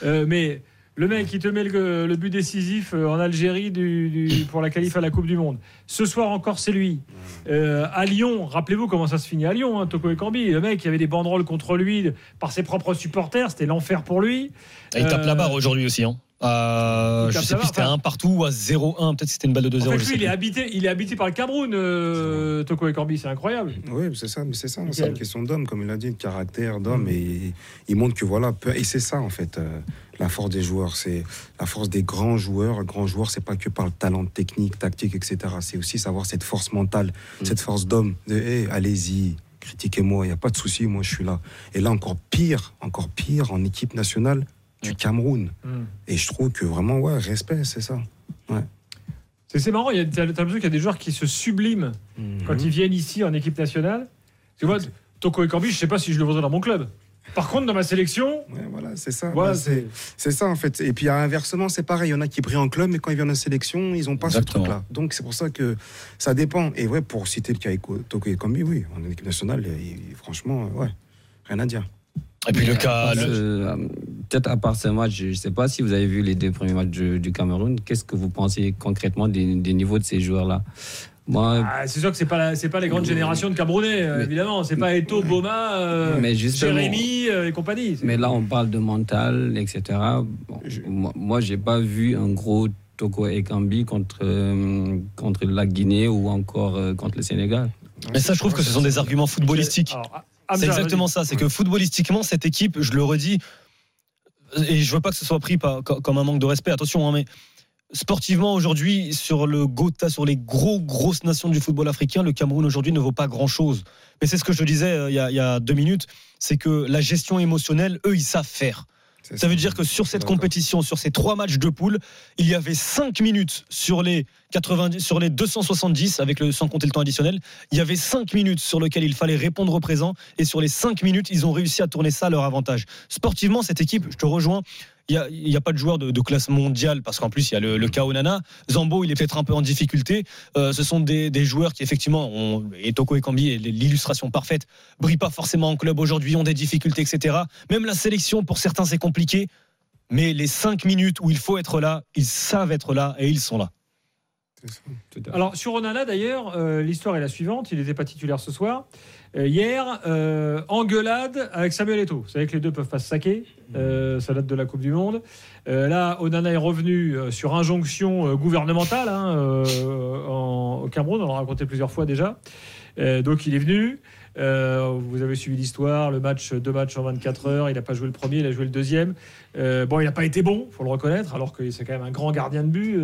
C: Mais le mec qui te met le, le but décisif euh, en Algérie du, du- pour la qualif à la Coupe du Monde. Ce soir encore, c'est lui. Euh, à Lyon, rappelez-vous comment ça se finit à Lyon, hein, Toko Ekambi. Le mec, il y avait des banderoles contre lui par ses propres supporters. C'était l'enfer pour lui.
D: Et il tape
C: Euh,
D: la barre aujourd'hui aussi. Hein.
C: Il
D: je sais
C: la
D: plus, c'était à 1 partout ou à 0-1. Peut-être c'était une balle de 2-0.
C: En fait, lui, il est, habité, il est habité par le Cameroun, euh, Toko Ekambi. C'est incroyable.
H: Oui, c'est ça, mais c'est ça, c'est une question d'homme, comme il a dit, de caractère d'homme, et il montre que voilà, peu- et c'est ça en fait, euh, la force des joueurs, c'est la force des grands joueurs. Un grand joueur, c'est pas que par le talent technique, tactique, etc. C'est aussi savoir cette force mentale, cette force d'homme. De, Hey, allez-y, critiquez-moi, il y a pas de souci, moi je suis là. Et là encore pire, encore pire en équipe nationale du Cameroun.
C: Mm.
H: Et je trouve que vraiment, ouais, respect, c'est ça. Ouais.
C: C'est c'est marrant, il y a- t'as t'as l'impression qu'il y a des joueurs qui se subliment quand ils viennent ici en équipe nationale. Tu vois, Toko Ekambi, je sais pas si je le voudrais dans mon club. Par contre, dans ma sélection.
H: voilà, c'est ça.
C: Voilà,
H: c'est c'est ça en fait. Et puis inversement, c'est pareil. Il y en a qui brillent en club, mais quand ils viennent en sélection, ils n'ont pas
D: Exactement.
H: ce truc-là. Donc c'est pour ça que ça dépend. Et ouais, pour citer le cas avec Toko Ekambi, oui, en équipe nationale, franchement, ouais, rien à dire.
D: Et puis le cas.
F: Euh, Peut-être à part ce match, je ne sais pas si vous avez vu les deux premiers matchs du, du Cameroun. Qu'est-ce que vous pensez concrètement des, des niveaux de ces joueurs-là? Moi,
C: Ah, c'est sûr que c'est pas c'est pas les grandes générations de Camerounais, euh, évidemment. C'est pas Eto, Boma, euh,
F: Mais
C: Jérémy euh, et compagnie.
F: Mais là, on parle de mental, etc. Bon, moi- Moi, j'ai pas vu un gros Toko Ekambi contre, euh, contre la Guinée ou encore euh, contre le Sénégal.
D: Mais ça, je trouve que ce sont des arguments footballistiques.
C: Hamza,
D: C'est exactement ça. C'est que footballistiquement, cette équipe, je le redis, et je veux pas que ce soit pris par- comme un manque de respect. Attention, hein, mais sportivement aujourd'hui, sur le Gotha, sur les gros grosses nations du football africain, le Cameroun aujourd'hui ne vaut pas grand chose. Mais c'est ce que je disais euh, il y, a, il y a deux minutes, c'est que la gestion émotionnelle, eux, ils savent faire. Ça veut dire que sur cette compétition, sur ces trois matchs de poule, il y avait 5 minutes sur les 90, sur les 270, avec le, sans compter le temps additionnel. Il y avait 5 minutes sur lesquelles il fallait répondre au présent. Et sur les 5 minutes, ils ont réussi à tourner ça à leur avantage. Sportivement, cette équipe, je te rejoins. Il n'y a, pas de joueur de, classe mondiale parce qu'en plus il y a le, le cas Onana. Zambo il est peut-être un peu en difficulté. Euh, ce sont des, joueurs qui effectivement ont, et Toko Ekambi est l'illustration parfaite. Brillent pas forcément en club aujourd'hui, ont des difficultés, etc. Même la sélection pour certains c'est compliqué. Mais les 5 minutes où il faut être là, ils savent être là et ils sont là.
C: Alors sur Onana d'ailleurs, euh, l'histoire est la suivante. Il n'était pas titulaire ce soir. Euh, hier, euh, engueulade avec Samuel Eto'o. Vous savez que les deux peuvent pas se saquer. Euh, ça date de la Coupe du Monde. Euh, là, Onana est revenu euh, sur injonction gouvernementale hein, en- au Cameroun. On l'a raconté plusieurs fois déjà. Donc il est venu. Vous avez suivi l'histoire, le match, deux matchs en 24 heures. Il n'a pas joué le premier, il a joué le deuxième. Bon, il n'a pas été bon, faut le reconnaître, alors que c'est quand même un grand gardien de but.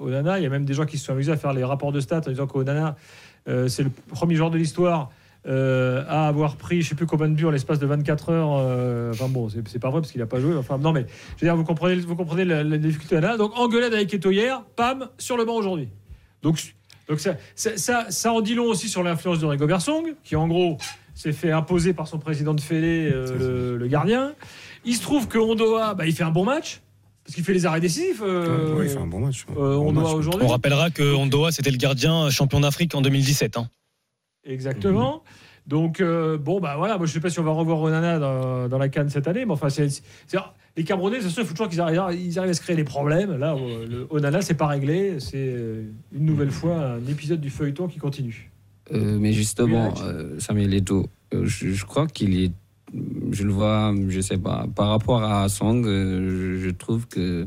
C: Onana, il y a même des gens qui se sont amusés à faire les rapports de stats en disant qu'Onana, c'est le premier joueur de l'histoire euh, à avoir pris, je sais plus combien de buts en l'espace de 24 heures. euh, enfin bon, c'est pas vrai parce qu'il n'a pas joué. Enfin non, mais je veux dire, vous comprenez, vous comprenez la, la difficulté d'Onana. Donc engueulade avec Eto hier, pam, sur le banc aujourd'hui. Donc donc ça, ça, ça, ça en dit long aussi sur l'influence de Rigo Bersong, qui en gros s'est fait imposer par son président de Félé, euh, le, le gardien. Il se trouve que Ondoa, bah, il fait un bon match, parce qu'il fait les arrêts décisifs. euh,
H: Ouais, il fait un bon match.
C: euh, Ondoa aujourd'hui.
D: On rappellera que Ondoa c'était le gardien champion d'Afrique en 2017. hein.
C: Exactement. Donc, euh, bon, bah voilà, moi je sais pas si on va revoir Onana dans, dans la canne cette année, mais enfin, c'est, c'est- les Camerounais, c'est sûr, il faut toujours qu'ils arrivent, ils arrivent à se créer des problèmes. Là, le Onana, c'est pas réglé, c'est euh, une nouvelle fois un épisode du feuilleton qui continue.
F: Euh, mais justement, euh, Samuel euh, je, je crois qu'il est. Je le vois, je sais pas. Par rapport à Song, euh, je, je trouve que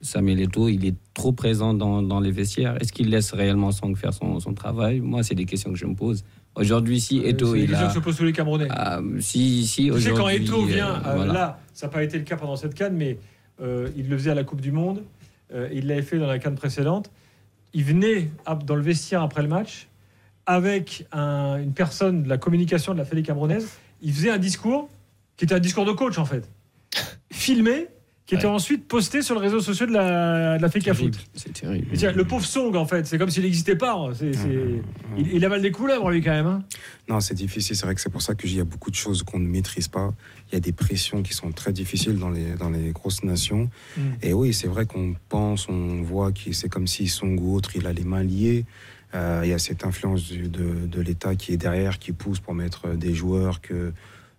F: Samuel Eto'o, il est trop présent dans, dans les vestiaires. Est-ce qu'il laisse réellement Song faire son, son travail? Moi, c'est des questions que je me pose. Aujourd'hui, si
C: Euh, c'est les
F: il
C: questions
F: a.
C: que se posent tous les Camerounais.
F: Ah, si, si,
C: Tu sais, quand Eto
F: euh,
C: vient, euh,
F: voilà.
C: là, ça n'a pas été le cas pendant cette canne, mais euh, il le faisait à la Coupe du Monde, euh, il l'avait fait dans la canne précédente. Il venait dans le vestiaire après le match avec un- une personne de la communication de la Fédé camerounaise. Il faisait un discours qui était un discours de coach en fait, filmé, qui était ensuite posté sur le réseau social de la, de la Foot.
F: C'est terrible.
C: Le pauvre Song en fait, c'est comme s'il n'existait pas. hein. C'est- c'est- Il, il avale des couleuvres lui quand même. hein.
H: Non, c'est difficile. C'est vrai que c'est pour ça que je dis, il y a beaucoup de choses qu'on ne maîtrise pas. Il y a des pressions qui sont très difficiles dans les, dans les grosses nations.
C: Mm.
H: Et oui, c'est vrai qu'on pense, on voit que c'est comme si Song ou autre, il a les mains liées. Euh, il y a cette influence du- de, de l'État qui est derrière, qui pousse pour mettre des joueurs que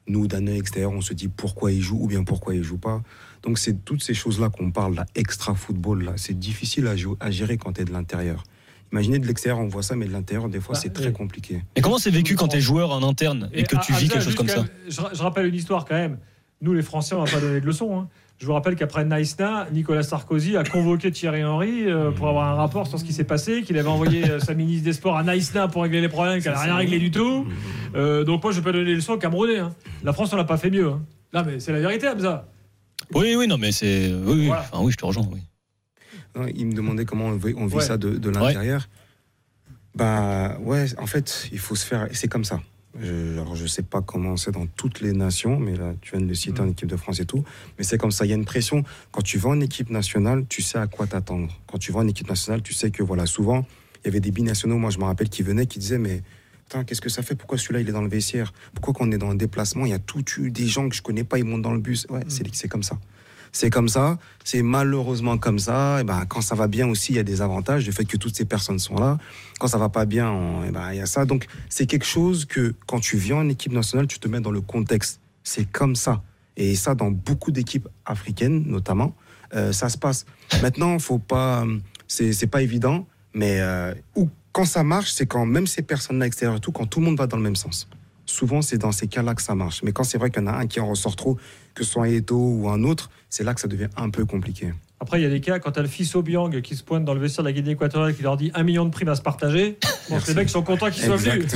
H: nous, d'un œil extérieur, on se dit pourquoi ils jouent ou bien pourquoi ils jouent pas. Donc c'est toutes ces choses-là qu'on parle, là, extra football, là. C'est difficile à, gérer quand tu es de l'intérieur. Imaginez de l'extérieur, on voit ça, mais de l'intérieur, des fois,
C: Bah,
H: c'est très
C: et-
H: compliqué.
D: Et comment c'est vécu quand tu es joueur en interne et, que
C: à-
D: tu
C: à
D: vis quelque chose comme ça
C: je, je rappelle une histoire quand même. Nous, les Français, on va pas donner de leçons. hein. Je vous rappelle qu'après Naïsna, Nicolas Sarkozy a convoqué Thierry Henry euh, pour avoir un rapport sur ce qui s'est passé, qu'il avait envoyé euh, sa ministre des Sports à Naïsna pour régler les problèmes, qu'elle n'a rien réglé du tout. Euh, donc moi, je vais pas donner des leçons aux Camerounais. hein. La France, on l'a pas fait mieux. hein. Non, mais c'est la vérité, Hamza.
D: Oui, oui, non, mais c'est. Oui.
C: Voilà.
D: Enfin, oui, je te rejoins. Oui.
H: Non, il me demandait comment on vit, on vit
C: Ouais.
H: ça de, de l'intérieur. Bah ouais, en fait, il faut se faire. et C'est comme ça. Je, alors, je sais pas comment c'est dans toutes les nations, mais là, tu viens de le citer en équipe de France et tout. Mais c'est comme ça. Il y a une pression. Quand tu vas en équipe nationale, tu sais à quoi t'attendre. Quand tu vas en équipe nationale, tu sais que voilà, souvent, il y avait des binationaux, moi je me rappelle, qui venaient, qui disaient, mais qu'est-ce que ça fait? Pourquoi celui-là il est dans le vestiaire? Pourquoi quand on est dans un déplacement, il y a tout eu des gens que je connais pas, ils montent dans le bus? Ouais, c'est c'est comme ça. C'est comme ça, c'est malheureusement comme ça. Et ben, quand ça va bien aussi, il y a des avantages, du fait que toutes ces personnes sont là. Quand ça va pas bien, on- eh ben, il y a ça. Donc, c'est quelque chose que quand tu viens en équipe nationale, tu te mets dans le contexte. C'est comme ça. Et ça, dans beaucoup d'équipes africaines, notamment, euh, ça se passe. Maintenant, faut pas, c'est pas évident, mais euh, ou quand ça marche, c'est quand même ces personnes-là extérieures et tout, quand tout le monde va dans le même sens. Souvent, c'est dans ces cas-là que ça marche. Mais quand c'est vrai qu'il y en a un qui en ressort trop, que ce soit Eto ou un autre, c'est là que ça devient un peu compliqué.
C: Après, il y a des cas, quand tu as le fils Obiang qui se pointe dans le vestiaire de la Guinée équatoriale qui leur dit un million de primes à se partager, bon, les mecs sont contents qu'ils soient venus.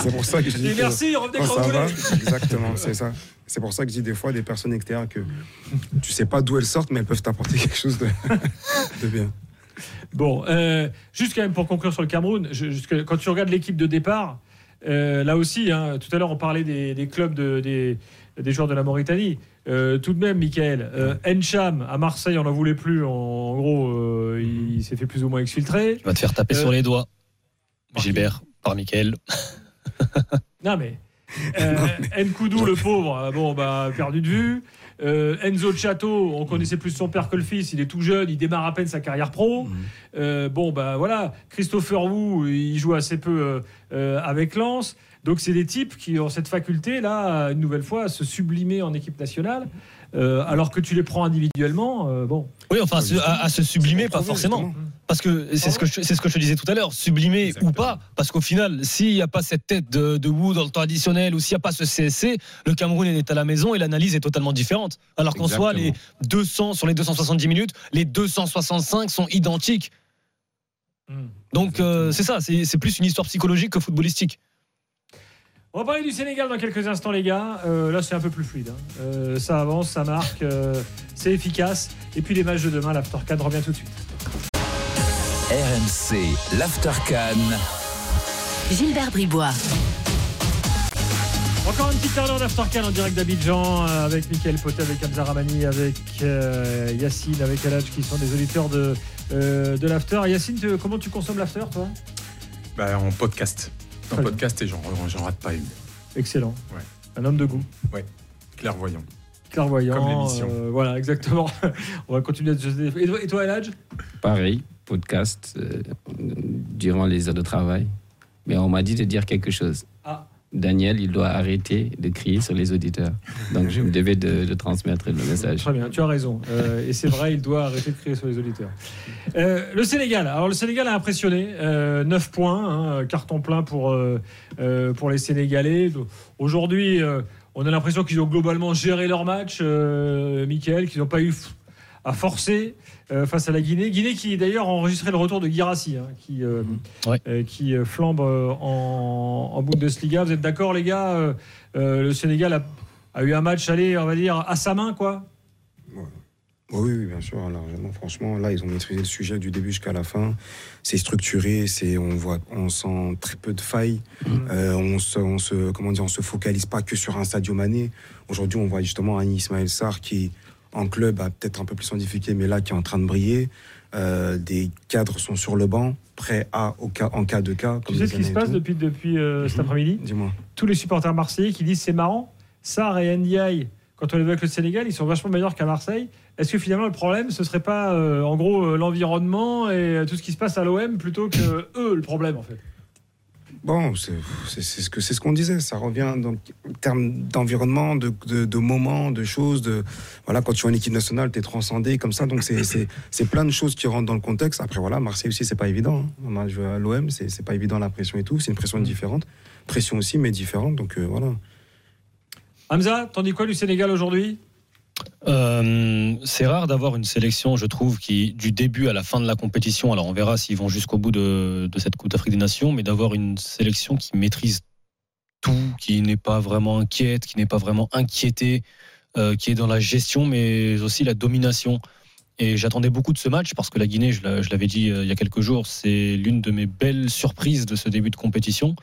H: c'est pour ça que je dis
C: Et merci, revenez
H: quand ça va, Exactement, c'est ça. C'est pour ça que je dis des fois des personnes extérieures que tu sais pas d'où elles sortent, mais elles peuvent t'apporter quelque chose de, de bien.
C: Bon, euh, juste quand même pour conclure sur le Cameroun, je- jusque- quand tu regardes l'équipe de départ, euh, là aussi, hein, tout à l'heure on parlait des, des clubs de- des, des joueurs de la Mauritanie. Euh, tout de même, Michael, euh, Encham à Marseille, on n'en voulait plus. En, en gros, euh, il, s'est fait plus ou moins exfiltrer.
D: Tu vas te faire taper
C: Euh,
D: sur les doigts. Gilbert, par Mickaël.
C: Non mais, euh, Nkoudou, le pauvre, euh, bon bah perdu de vue. Euh, Enzo Chato, on connaissait plus son père que le fils. Il est tout jeune, il démarre à peine sa carrière pro. Euh, bon bah voilà, Christopher Wu, il joue assez peu euh, euh, avec Lens. Donc c'est des types qui ont cette faculté là, une nouvelle fois, à se sublimer en équipe nationale. Euh, alors que tu les prends individuellement, euh, bon.
D: Oui, enfin, se- à, à se sublimer, pas forcément. Parce que c'est ce que je, c'est ce que je te disais tout à l'heure, sublimer ou pas, parce qu'au final, s'il n'y a pas cette tête de, de Wu dans le temps additionnel ou s'il n'y a pas ce CSC, le Cameroun est à la maison et l'analyse est totalement différente. Alors qu'en soit, les 200 sur les 270 minutes, les 265 sont identiques. Donc euh, c'est ça, c'est c'est plus une histoire psychologique que footballistique.
C: On va parler du Sénégal dans quelques instants, les gars. Euh, là, c'est un peu plus fluide. hein. Euh, ça avance, ça marque, euh, c'est efficace. Et puis les matchs de demain, l'After 4 revient tout de suite.
B: RMC, l'Aftercan.
I: Gilbert Bribois.
C: Encore une petite heure d'Aftercan en direct d'Abidjan euh, avec Michael Poté, avec Hamza Ramani, avec euh, Yacine, avec Eladj qui sont des auditeurs de, euh, de l'After. Yacine, tu- comment tu consommes l'After, toi?
N: Bah, en podcast.
C: Très bien.
N: podcast et j'en j'en rate pas une.
C: Excellent.
N: Ouais.
C: Un homme de goût.
N: Ouais. Clairvoyant.
C: Clairvoyant.
N: Comme l'émission.
C: euh, voilà, exactement. On va continuer à se... Et toi, et toi Eladj
F: Pareil, podcast euh, durant les heures de travail. Mais on m'a dit de dire quelque chose. Daniel, il doit arrêter de crier sur les auditeurs. Donc je me devais de, transmettre le message.
C: Très bien, tu as raison. Euh, et c'est vrai, il doit arrêter de crier sur les auditeurs. Euh, le Sénégal. Alors le Sénégal a impressionné. Euh, 9 points, hein, carton plein pour, euh, euh, pour les Sénégalais. Aujourd'hui, euh, on a l'impression qu'ils ont globalement géré leur match, euh, Michael, qu'ils n'ont pas eu à forcer euh, face à la Guinée. Guinée qui d'ailleurs a enregistré le retour de Girassi, hein, qui, euh, euh, qui flambe euh, en, en Bundesliga. Vous êtes d'accord, les gars Euh, euh, Le Sénégal a, a eu un match, allez, on va dire, à sa main, quoi
H: Oui, oui, bien sûr, largement. Franchement, là, ils ont maîtrisé le sujet du début jusqu'à la fin. C'est structuré, c'est, on voit, on sent très peu de failles. Euh, on se, on se, comment dire, on se focalise pas que sur un Sadio Mané. Aujourd'hui, on voit justement un Ismaël Sarr qui, en club, a peut-être un peu plus en difficulté, mais là, qui est en train de briller. Euh, des cadres sont sur le banc, prêts à, au cas, en cas de cas.
C: Tu sais ce qui se passe depuis, depuis euh, cet après-midi?
H: Dis-moi.
C: Tous les supporters marseillais qui disent c'est marrant, Sarr et Ndiaye, quand on les voit avec le Sénégal, ils sont vachement meilleurs qu'à Marseille. Est-ce que finalement le problème, ce serait pas euh, en gros l'environnement et tout ce qui se passe à l'OM plutôt que eux le problème en fait?
H: Bon, c'est ce que c'est ce qu'on disait. Ça revient donc en termes d'environnement, de, de, de moments, de choses. De voilà, quand tu es en équipe nationale, tu es transcendé comme ça. Donc c'est- plein de choses qui rentrent dans le contexte. Après voilà, Marseille aussi, c'est pas évident. hein. On a joué à l'OM, c'est c'est pas évident la pression et tout. C'est une pression différente, pression aussi, mais différente. Donc euh, voilà.
C: Hamza, t'en dis quoi du Sénégal aujourd'hui?
D: Euh, c'est rare d'avoir une sélection, je trouve, qui du début à la fin de la compétition, alors on verra s'ils vont jusqu'au bout de, cette Coupe d'Afrique des Nations, mais d'avoir une sélection qui maîtrise tout, qui n'est pas vraiment inquiète, qui n'est pas vraiment inquiétée, euh, qui est dans la gestion, mais aussi la domination. Et j'attendais beaucoup de ce match parce que la Guinée, je l'a- je l'avais dit euh, il y a quelques jours, c'est l'une de mes belles surprises de ce début de compétition.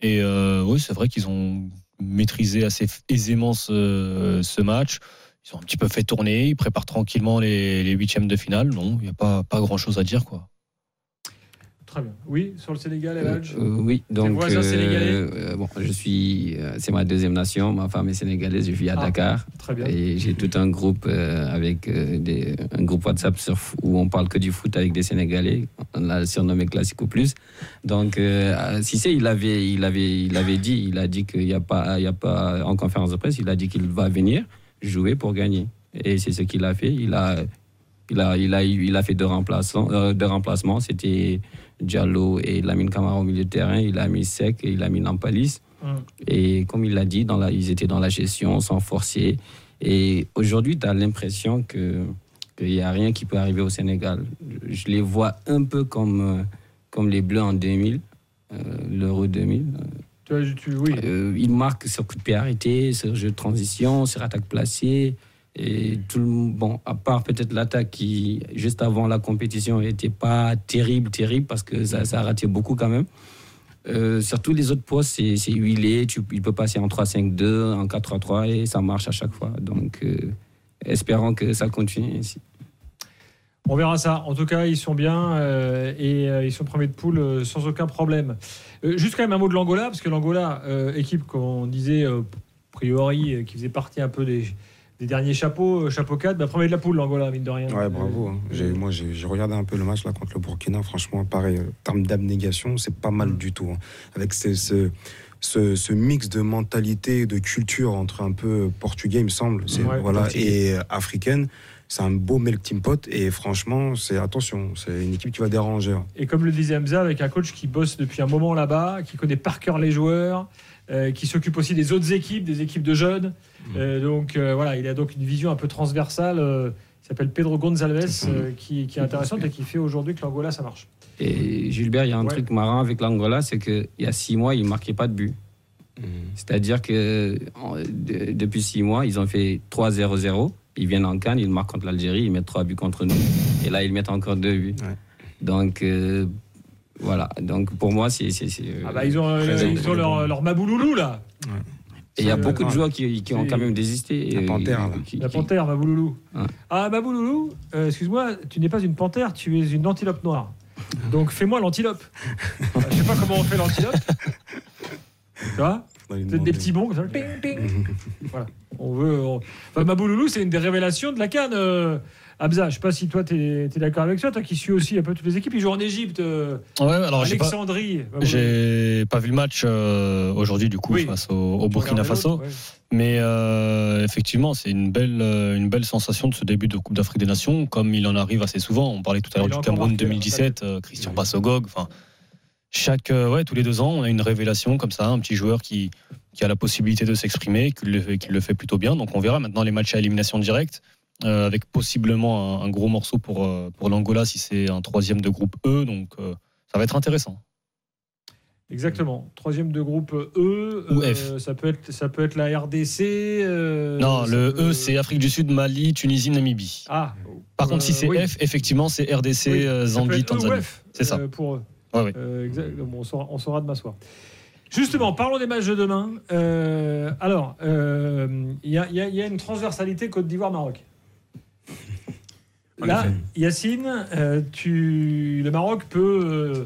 D: Et oui, c'est vrai qu'ils ont maîtrisé assez aisément ce, match. Ils ont un petit peu fait tourner, ils préparent tranquillement les, huitièmes de finale. Non, il n'y a pas, pas grand chose à dire. quoi.
C: Très bien. Oui, sur le Sénégal, Eladj
F: Euh, oui,
C: Tes
F: donc euh,
C: sénégalais
F: euh, bon, je suis, euh, c'est ma deuxième nation. Ma femme est sénégalaise, je vis à
C: Ah,
F: Dakar.
C: très bien.
F: Et j'ai tout un groupe euh, avec euh, des, un groupe WhatsApp sur, où on parle que du foot avec des Sénégalais. On l'a surnommé Classico Plus. Donc, euh, Cissé, il avait, il avait, il avait dit, il a dit qu'il n'y a pas, il y a pas en conférence de presse, il a dit qu'il va venir jouer pour gagner. Et c'est ce qu'il a fait. Il a, il a, il a, il a fait deux remplacements. euh, deux remplacements. C'était Diallo et Lamine Camara au milieu de terrain. Il a mis Sec et il a mis Nampalis.
C: Hum.
F: Et comme il l'a dit, dans la, ils étaient dans la gestion, sans forcer. Et aujourd'hui, tu as l'impression que qu'il n'y a rien qui peut arriver au Sénégal. Je, je les vois un peu comme, euh, comme les Bleus en 2000, euh, l'Euro 2000.
C: Tu tu- oui.
F: Euh, ils marquent sur coup de pied arrêté, sur jeu de transition, sur attaque placée. Et tout le, bon, à part peut-être l'attaque qui, juste avant la compétition, n'était pas terrible, terrible, parce que ça, ça a raté beaucoup quand même. Euh, sur tous les autres postes, c'est huilé. Tu, il peut passer en 3-5-2, en 4-3-3, et ça marche à chaque fois. Donc, euh, espérons que ça continue ainsi.
C: On verra ça. En tout cas, ils sont bien euh, et euh, ils sont premiers de poule euh, sans aucun problème. Juste quand même un mot de l'Angola, parce que l'Angola, équipe qu'on disait a priori, qui faisait partie un peu des, des derniers chapeaux, euh, chapeau 4, bah, premier de la poule, l'Angola, mine de rien.
H: Ouais, bravo. hein. J'ai- Moi, j'ai j'ai regardé un peu le match là contre le Burkina. Franchement, pareil, euh, en termes d'abnégation, c'est pas mal du tout. hein. Avec ce, ce, ce- ce mix de mentalité, de culture entre un peu portugais, il me semble, c'est-
C: Ouais,
H: voilà, et euh, africaine. C'est un beau melting pot. Et franchement, c'est attention, c'est une équipe qui va déranger. hein.
C: Et comme le disait Hamza, avec un coach qui bosse depuis un moment là-bas, qui connaît par cœur les joueurs, euh, qui s'occupe aussi des autres équipes, des équipes de jeunes. Euh, donc euh, voilà, il a donc une vision un peu transversale. euh, il s'appelle Pedro Gonzalez, euh, qui, qui est intéressante et qui fait aujourd'hui que l'Angola, ça marche.
F: Et Gilbert, il y a un
C: Ouais.
F: truc marrant avec l'Angola, c'est qu'il y a six mois, ils ne marquaient pas de but. C'est-à-dire que en- de- depuis six mois, ils ont fait 3-0-0. Ils viennent en Cannes, ils marquent contre l'Algérie, ils mettent trois buts contre nous. Et là, ils mettent encore deux buts. Donc, euh, voilà. Donc, pour moi, c'est. c'est- c'est, euh,
C: Ah bah, ils ont, euh,
F: très
C: ils ont leur, leur Mabouloulou là.
F: Et il y a beaucoup de
C: ouais.
F: joueurs qui, qui ont quand même désisté.
H: La
F: Euh,
H: panthère, là.
F: qui-
C: La
F: qui-
C: panthère, Mabouloulou.
F: Ouais.
C: Ah, Mabouloulou, euh, excuse-moi, tu n'es pas une panthère, tu es une antilope noire. Donc fais-moi l'antilope. Euh, Je sais pas comment on fait l'antilope. Tu vois Peut-être des petits bons comme ça. Ping, ping. voilà. On veut. on- Enfin, Mabouloulou, c'est une des révélations de la canne. euh, Hamza, je ne sais pas si toi, tu es, d'accord avec ça, toi qui suis aussi un peu toutes les équipes. Ils jouent en Égypte, euh,
D: Ouais, alors
C: Alexandrie. Bah,
D: J'ai pas vu le match euh, aujourd'hui du coup
C: Oui.
D: face au, au Burkina Faso,
C: ouais.
D: mais euh, effectivement c'est une belle euh, une belle sensation de ce début de Coupe d'Afrique des Nations, comme il en arrive assez souvent. On parlait tout à l'heure
C: Il
D: du Cameroun
C: marqué,
D: 2017, euh, Christian Bassogog. Enfin, chaque ouais tous les deux ans on a une révélation comme ça, un petit joueur qui qui a la possibilité de s'exprimer, qui qui le fait plutôt bien. Donc on verra maintenant les matchs à élimination directe. Euh, avec possiblement un, un gros morceau pour, euh, pour l'Angola si c'est un troisième de groupe E. Donc euh, ça va être intéressant.
C: Exactement. Troisième de groupe E.
D: Ou F.
C: Ça peut, être, ça peut être la RDC.
D: non, le
C: peut-
D: E, c'est Afrique du Sud, Mali, Tunisie, Namibie.
C: Ah.
D: Par contre, si c'est
C: oui.
D: F, effectivement, c'est RDC,
C: Oui,
D: Zambie,
C: E
D: Tanzanie. C'est ça.
C: pour eux.
D: Ouais, ouais.
C: Exact- bon, on, saura, on saura demain soir. Justement, parlons des matchs de demain. Euh, alors, euh, y, y il y a une transversalité Côte d'Ivoire-Maroc. Là. Yacine, euh, tu, le Maroc peut euh,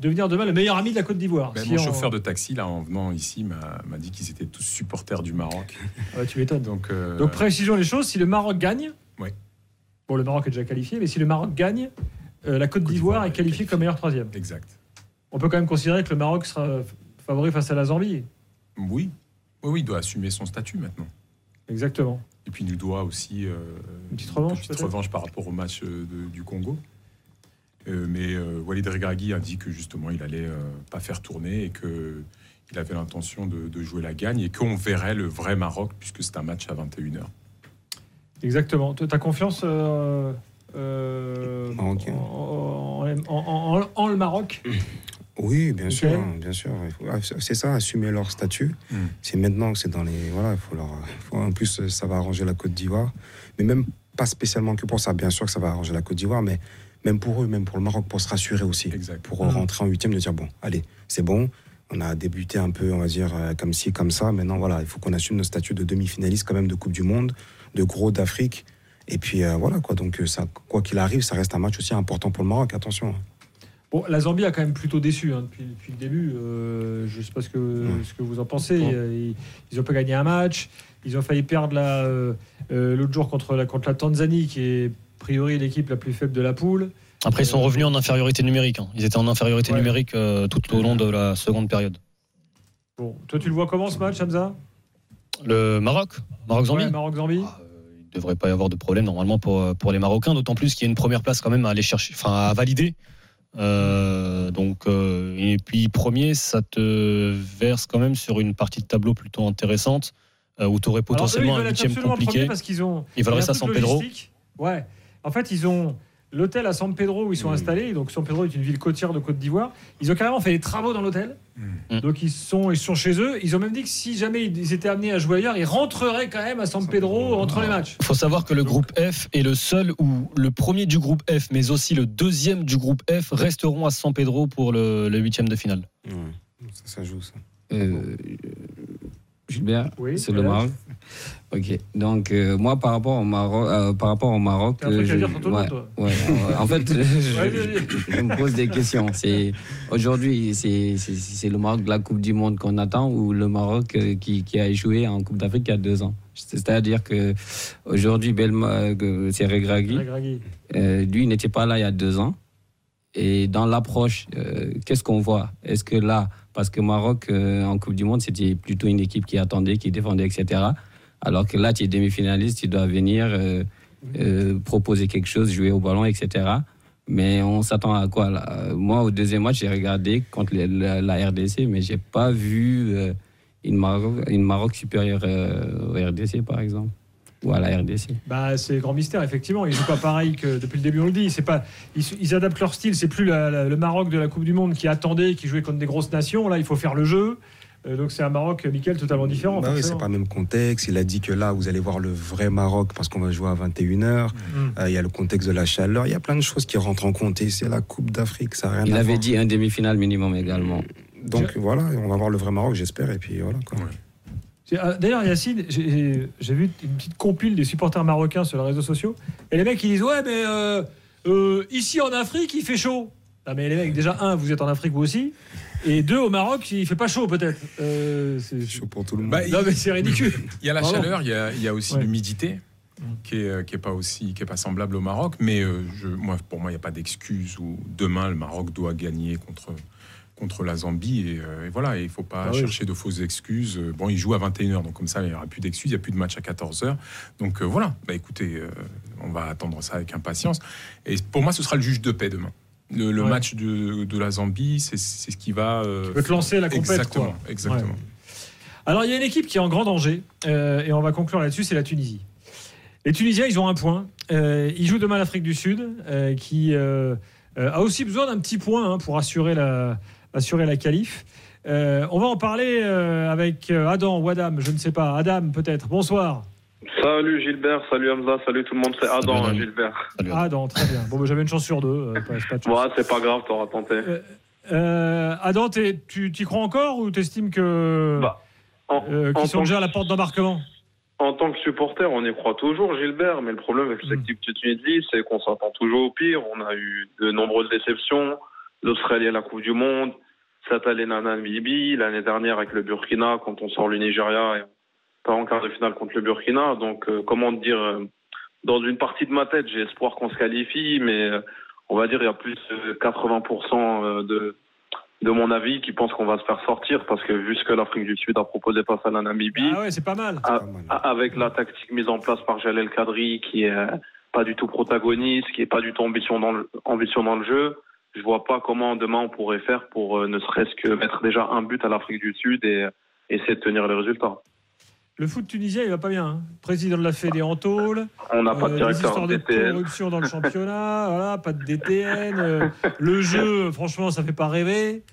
C: devenir demain le meilleur ami de la Côte d'Ivoire.
N: Ben,
C: Si
N: mon
C: on-
N: chauffeur de taxi, là, en venant ici, m'a dit qu'ils étaient tous supporters du Maroc.
C: Ah tu m'étonnes.
N: Donc, euh,
C: Donc précisons les choses. Si le Maroc gagne,
N: Ouais.
C: bon, le Maroc est déjà qualifié, mais si le Maroc gagne, euh, la Côte d'Ivoire est qualifiée comme meilleur troisième.
N: Exact.
C: On peut quand même considérer que le Maroc sera favori face à la Zambie.
N: Oui, oui, il doit assumer son statut maintenant.
C: Exactement.
N: Et puis il nous doit aussi euh,
C: Une petite revanche,
N: petite
C: peut-être
N: revanche par rapport au match euh, de- du Congo. Euh, mais euh, Walid Regragui a dit que justement il allait euh, pas faire tourner et que il avait l'intention de, de jouer la gagne et qu'on verrait le vrai Maroc puisque c'est un match à 21h.
C: Exactement. Tu as confiance euh, euh, en, en- en- en- en le Maroc?
H: Oui, bien sûr, hein, bien sûr. Ah, C'est ça, assumer leur statut.
N: Mm.
H: C'est maintenant que c'est dans les. Voilà, il faut leur. faut- en plus, ça va arranger la Côte d'Ivoire. Mais même pas spécialement que pour ça. Bien sûr que ça va arranger la Côte d'Ivoire, mais même pour eux, même pour le Maroc, pour se rassurer aussi. Pour euh,
C: Mm.
H: rentrer en huitième, de dire bon, allez, c'est bon. On a débuté un peu, on va dire, euh, comme ci, comme ça. Maintenant, voilà, il faut qu'on assume nos statuts de demi-finaliste quand même de Coupe du Monde, de gros d'Afrique. Et puis euh, voilà, quoi. Donc, euh, ça, quoi qu'il arrive, ça reste un match aussi important pour le Maroc. Attention.
C: Bon, la Zambie a quand même plutôt déçu hein, depuis, depuis le début. Euh, je ne sais pas ce que, ce que vous en pensez. Euh, Ils n'ont pas gagné un match. Ils ont failli perdre la, euh, l'autre jour contre la, contre la Tanzanie, qui est a priori l'équipe la plus faible de la poule.
D: Après, ils sont revenus en infériorité numérique. hein. Ils étaient en infériorité
C: Ouais.
D: numérique euh, tout au long de la seconde période.
C: Bon, toi, tu le vois comment ce match, Hamza?
D: Le Maroc Maroc-Zambie
C: Ouais, Maroc-Zambie
D: Il ne devrait pas y avoir de problème normalement pour, pour les Marocains, d'autant plus qu'il y a une première place quand même à aller chercher, enfin à valider. Euh, donc, euh, et puis premier, ça te verse quand même sur une partie de tableau plutôt intéressante euh, où tu aurais
C: Alors, eux,
D: potentiellement un huitième compliqué.
C: parce qu'ils ont.
D: Ils veulent
C: il y a
D: rester à
C: un
D: San
C: truc
D: Pedro.
C: Ouais. En fait, ils ont l'hôtel à San Pedro où ils sont installés. Donc, San Pedro est une ville côtière de Côte d'Ivoire. Ils ont carrément fait des travaux dans l'hôtel. Donc, ils sont, ils sont chez eux. Ils ont même dit que si jamais ils étaient amenés à jouer ailleurs, ils rentreraient quand même à San Pedro entre les matchs.
D: Il faut savoir que le groupe F est le seul où le premier du groupe F, mais aussi le deuxième du groupe F resteront à San Pedro pour le, huitième de finale.
H: Ça, ça joue, ça.
F: Euh, Gilbert,
C: Oui,
F: c'est le. Maroc. Ok. Donc euh, moi par rapport au Maroc, euh, par rapport au Maroc,
C: T'as un truc
F: euh,
C: à
F: je-
C: dire sur tout le
F: ouais,
C: monde, toi
F: ouais, ouais. en fait, je, me pose des questions. C'est aujourd'hui, c'est le Maroc de la Coupe du Monde qu'on attend ou le Maroc euh, qui, qui a échoué en Coupe d'Afrique il y a deux ans? C'est-à-dire que aujourd'hui, c'est Regragui. Euh, lui, il n'était pas là il y a deux ans. Et dans l'approche, qu'est-ce qu'on voit? Est-ce que là, parce que Maroc euh, en Coupe du Monde, c'était plutôt une équipe qui attendait, qui défendait, etc. Alors que là, tu es demi-finaliste, tu dois venir euh, euh, proposer quelque chose, jouer au ballon, etc. Mais on s'attend à quoi là? Moi, au deuxième match, j'ai regardé contre la, RDC, mais j'ai pas vu une, Maroc, une Maroc supérieure au RDC, par exemple, ou à la RDC.
C: Bah, c'est grand mystère, effectivement. Ils jouent pas pareil que depuis le début, on le dit. C'est pas, ils, ils adaptent leur style. C'est plus la- la- le Maroc de la Coupe du Monde qui attendait, qui jouait contre des grosses nations. Là, il faut faire le jeu. Euh, donc, c'est un Maroc, Michael, totalement différent.
H: Bah oui, c'est pas le même contexte. Il a dit que là, vous allez voir le vrai Maroc parce qu'on va jouer à 21h.
C: Mm.
H: Il y a le contexte de la chaleur. Il y a plein de choses qui rentrent en compte. Et c'est la Coupe d'Afrique, ça n'a rien
F: Il
H: à
F: avait
H: voir.
F: dit un demi-finale minimum également.
H: Donc voilà, on va voir le vrai Maroc, j'espère. Et puis voilà. Quoi.
C: D'ailleurs, Yacine, j'ai vu une petite compile des supporters marocains sur les réseaux sociaux. Et les mecs, ils disent Ouais, mais euh, euh, ici en Afrique, il fait chaud. Ah, mais les mecs, déjà, un, vous êtes en Afrique vous aussi. Et deux, au Maroc, il fait pas chaud peut-être. Euh, c'est
H: chaud pour tout le monde.
N: Bah,
C: non, mais c'est ridicule.
N: Il y a la
C: Pardon.
N: chaleur, il y a, il y a aussi
C: Ouais.
N: l'humidité. qui est, euh, qui est pas aussi, qui est pas semblable au Maroc. Mais euh, je, moi, pour moi, il n'y a pas d'excuse où demain le Maroc doit gagner contre contre la Zambie et, euh, et voilà, il faut pas
C: Ah oui.
N: chercher de fausses excuses. Euh, Bon, il joue à 21h, donc comme ça, il n'y aura plus d'excuses, il n'y a plus de match à 14h. Donc euh, voilà, bah, écoutez, euh, on va attendre ça avec impatience. Et pour moi, ce sera le juge de paix demain. Le, le
C: Ouais.
N: match de, de la Zambie, c'est ce qui va...
C: te lancer la compète,
N: Exactement,
C: quoi.
N: exactement.
C: Ouais. Alors, il y a une équipe qui est en grand danger, et on va conclure là-dessus, c'est la Tunisie. Les Tunisiens, ils ont un point. Ils jouent demain l'Afrique du Sud, qui a aussi besoin d'un petit point hein, pour assurer la, assurer la qualif. Euh, on va en parler euh, avec euh, Adam ou Adam, je ne sais pas. Adam, peut-être. Bonsoir.
P: Salut Gilbert, salut Hamza, salut tout le monde, c'est Adam, hein, Gilbert.
C: Adam, très bien. Bon, bah, j'avais une chance sur deux. euh, pas- c'est pas de chance.
P: Ouais, c'est pas grave, t'auras tenté.
C: Euh, Adam, t'es- tu y crois encore ou t'estimes que
P: en
C: qu'ils sont
P: tant
C: déjà à
P: que-
C: la porte d'embarquement?
P: En tant que supporter, on y croit toujours, Gilbert, mais le problème avec cette équipe de Tunisie, c'est qu'on s'attend toujours au pire. On a eu de nombreuses déceptions. L'Australie à la Coupe du Monde, cette année la Namibie, l'année dernière avec le Burkina, quand on sort le Nigeria et pas en quart de finale contre le Burkina. Donc, euh, comment dire, euh, dans une partie de ma tête, j'ai espoir qu'on se qualifie, mais euh, on va dire il y a plus de 80% euh, de, de mon avis qui pensent qu'on va se faire sortir parce que vu ce que l'Afrique du Sud a proposé face à la Namibie,
C: Ah ouais, c'est pas mal.
P: a- a- avec la tactique mise en place par Jalel Kadri qui est pas du tout protagoniste, qui est pas du tout ambition dans le, ambition dans le jeu, je vois pas comment demain on pourrait faire pour euh, ne serait-ce que mettre déjà un but à l'Afrique du Sud et euh, essayer de tenir les résultats.
C: Le foot tunisien, il va pas bien. hein. Président de la Fédé en tôle.
P: On n'a pas de
C: des
P: directeur
C: histoires de corruption dans le championnat. voilà, pas de DTN. euh, le jeu, franchement, ça fait pas rêver.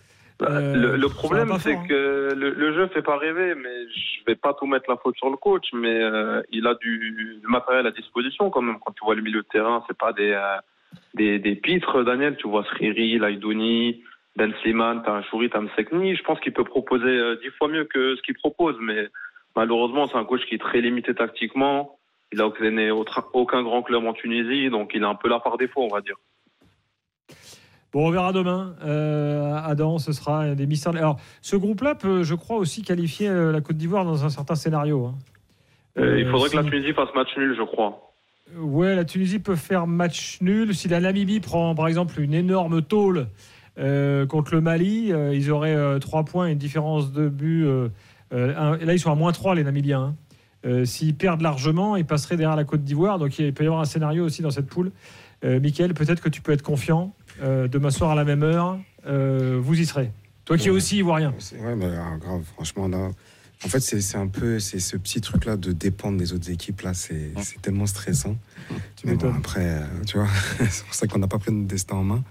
C: Euh,
P: le, problème, c'est
C: hein.
P: que le, le jeu fait pas rêver, mais je vais pas tout mettre la faute sur le coach, mais euh, il a du, du matériel à disposition quand même. Quand tu vois le milieu de terrain, c'est pas des, euh, des, des pitres, Daniel. Tu vois Sriri, Laïdouni, Ben Slimane, t'as un Chouri, t'as un Sekni. Je pense qu'il peut proposer euh, dix fois mieux que ce qu'il propose, mais malheureusement, c'est un coach qui est très limité tactiquement. Il a obtenu aucun grand club en Tunisie, donc il est un peu là par défaut, on va dire.
C: Bon, on verra demain. Euh, Adam, ce sera des mystères. Alors, ce groupe-là peut, je crois, aussi qualifier euh, la Côte d'Ivoire dans un certain scénario. hein.
P: Euh, il faudrait
C: si-
P: que la Tunisie fasse match nul, je crois.
C: Ouais, la Tunisie peut faire match nul. Si la Namibie prend, par exemple, une énorme tôle euh, contre le Mali, euh, ils auraient euh, 3 points et une différence de but. euh, un- là, ils sont à moins 3, les Namibiens. hein. S'ils perdent largement, ils passeraient derrière la Côte d'Ivoire. Donc, il peut y avoir un scénario aussi dans cette poule. Mickaël, peut-être que tu peux être confiant. Demain soir à la même heure, vous y serez. Toi qui es aussi ivoirien.
H: Ouais, mais ah, grave, franchement, là. En fait, c'est un peu c'est ce petit truc-là de dépendre des autres équipes, là, c'est tellement stressant. Mais bon, après, euh, tu vois, c'est pour ça qu'on n'a pas pris notre destin en main.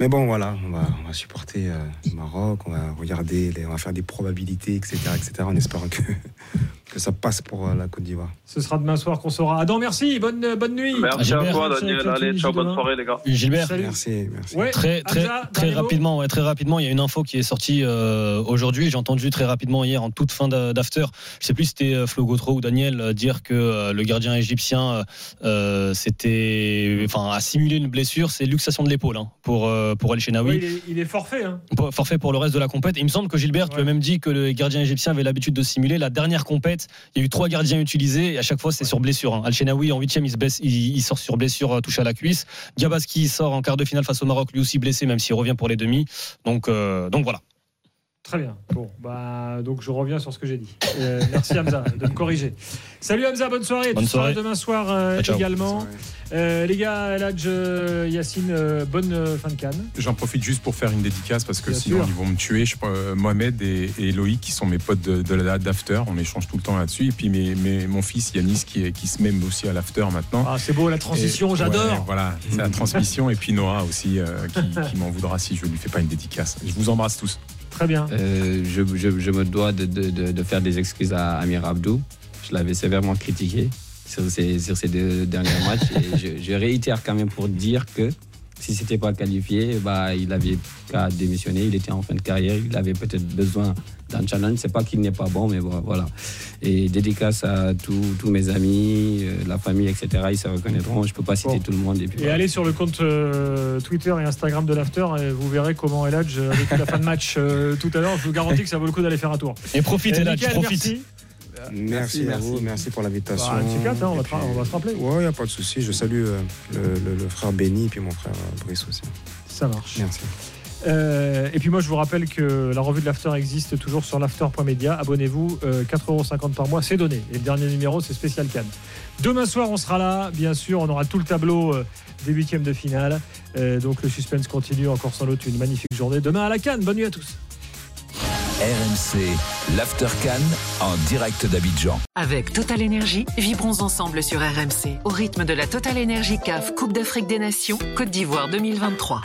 H: Mais bon, voilà, on va, on va supporter euh, le Maroc, on va regarder, les- on va faire des probabilités, etc., etc., en espérant que, que ça passe pour euh, la Côte d'Ivoire.
C: Ce sera demain soir qu'on saura. Adam, merci. Bonne, bonne nuit.
P: Merci à toi, Daniel. Allez, ciao, bonne soirée, les gars.
D: Gilbert.
C: Salut.
H: Merci, merci.
C: Ouais,
D: Très, très,
C: Hamza,
D: très rapidement, ouais, très rapidement, il y a une info qui est sortie euh, aujourd'hui. J'ai entendu très rapidement hier, en toute fin d'a- d'after, je sais plus si c'était euh, Flo Gautreau ou Daniel, euh, dire que euh, le gardien égyptien euh, c'était, enfin, a simulé une blessure. C'est luxation de l'épaule hein, pour euh, pour El.
C: Ouais, il, est, il est forfait. hein.
D: Forfait pour le reste de la compète. Il me semble que Gilbert, tu as même dit que le gardien égyptien avait l'habitude de simuler. La dernière compète, il y a eu trois gardiens utilisés et à chaque fois c'est sur blessure. hein. Al-Shenaoui en huitième, il, il sort sur blessure euh, touché à la cuisse. Gabaski sort en quart de finale face au Maroc, lui aussi blessé, même s'il revient pour les demi. Donc, euh, donc voilà.
C: Très bien. Bon, bah, donc je reviens sur ce que j'ai dit. Euh, merci Hamza de me corriger. Salut Hamza, bonne soirée.
D: Bonne soirée.
C: demain soir euh, également. Euh, les gars, Eladj, Yacine, euh, bonne euh, fin de canne.
N: J'en profite juste pour faire une dédicace parce que
C: Bien
N: sinon
C: sûr.
N: ils vont me tuer. Je, euh, Mohamed et, et Loïc qui sont mes potes de, de la- d'after, on échange tout le temps là-dessus. Et puis mes, mes- mon fils Yanis qui, est- qui se met aussi à l'after maintenant.
C: Ah, c'est beau la transition,
N: Et-
C: j'adore.
N: ouais, voilà, c'est la transmission. Et puis Noah aussi euh, qui, qui m'en voudra si je lui fais pas une dédicace. Je vous embrasse tous.
C: Très bien.
F: Euh, je, me dois de, faire des excuses à Amir Abdou. Je l'avais sévèrement critiqué sur ces, deux derniers matchs. Je réitère quand même pour dire que si c'était pas qualifié, bah, il avait qu'à démissionner. Il était en fin de carrière. Il avait peut-être besoin d'un challenge. C'est pas qu'il n'est pas bon, mais bon, voilà. Et dédicace à tous tous mes amis, euh, la famille, etc. Ils se reconnaîtront. Je peux pas citer
C: Bon.
F: tout le monde. Et puis,
C: Et
F: voilà.
C: allez sur le compte euh, Twitter et Instagram de l'After et vous verrez comment Eladj a vécu la fin de match euh, tout à l'heure. Je vous garantis que ça vaut le coup d'aller faire un tour.
D: Et profite,
C: Euh,
D: Eladj, profite.
C: merci.
H: Merci, à vous, merci pour l'invitation.
C: Bah, hein, on, va te- on va se rappeler.
H: Ouais, il n'y a pas de souci. Je salue euh, le, le- le frère Benny et puis mon frère euh, Brice aussi.
C: Ça marche.
H: Merci.
C: Euh, et puis moi, je vous rappelle que la revue de l'After existe toujours sur l'after.media. Abonnez-vous, euh, 4,50€ par mois, c'est donné. Et le dernier numéro, c'est spécial Cannes. Demain soir, on sera là, bien sûr. On aura tout le tableau euh, des huitièmes de finale. Euh, donc le suspense continue encore sans doute une magnifique journée. Demain à la Cannes. Bonne nuit à tous.
B: RMC, l'After Cannes en direct d'Abidjan.
A: Avec Total Énergie, vibrons ensemble sur RMC au rythme de la Total Énergie CAF Coupe d'Afrique des Nations Côte d'Ivoire 2023.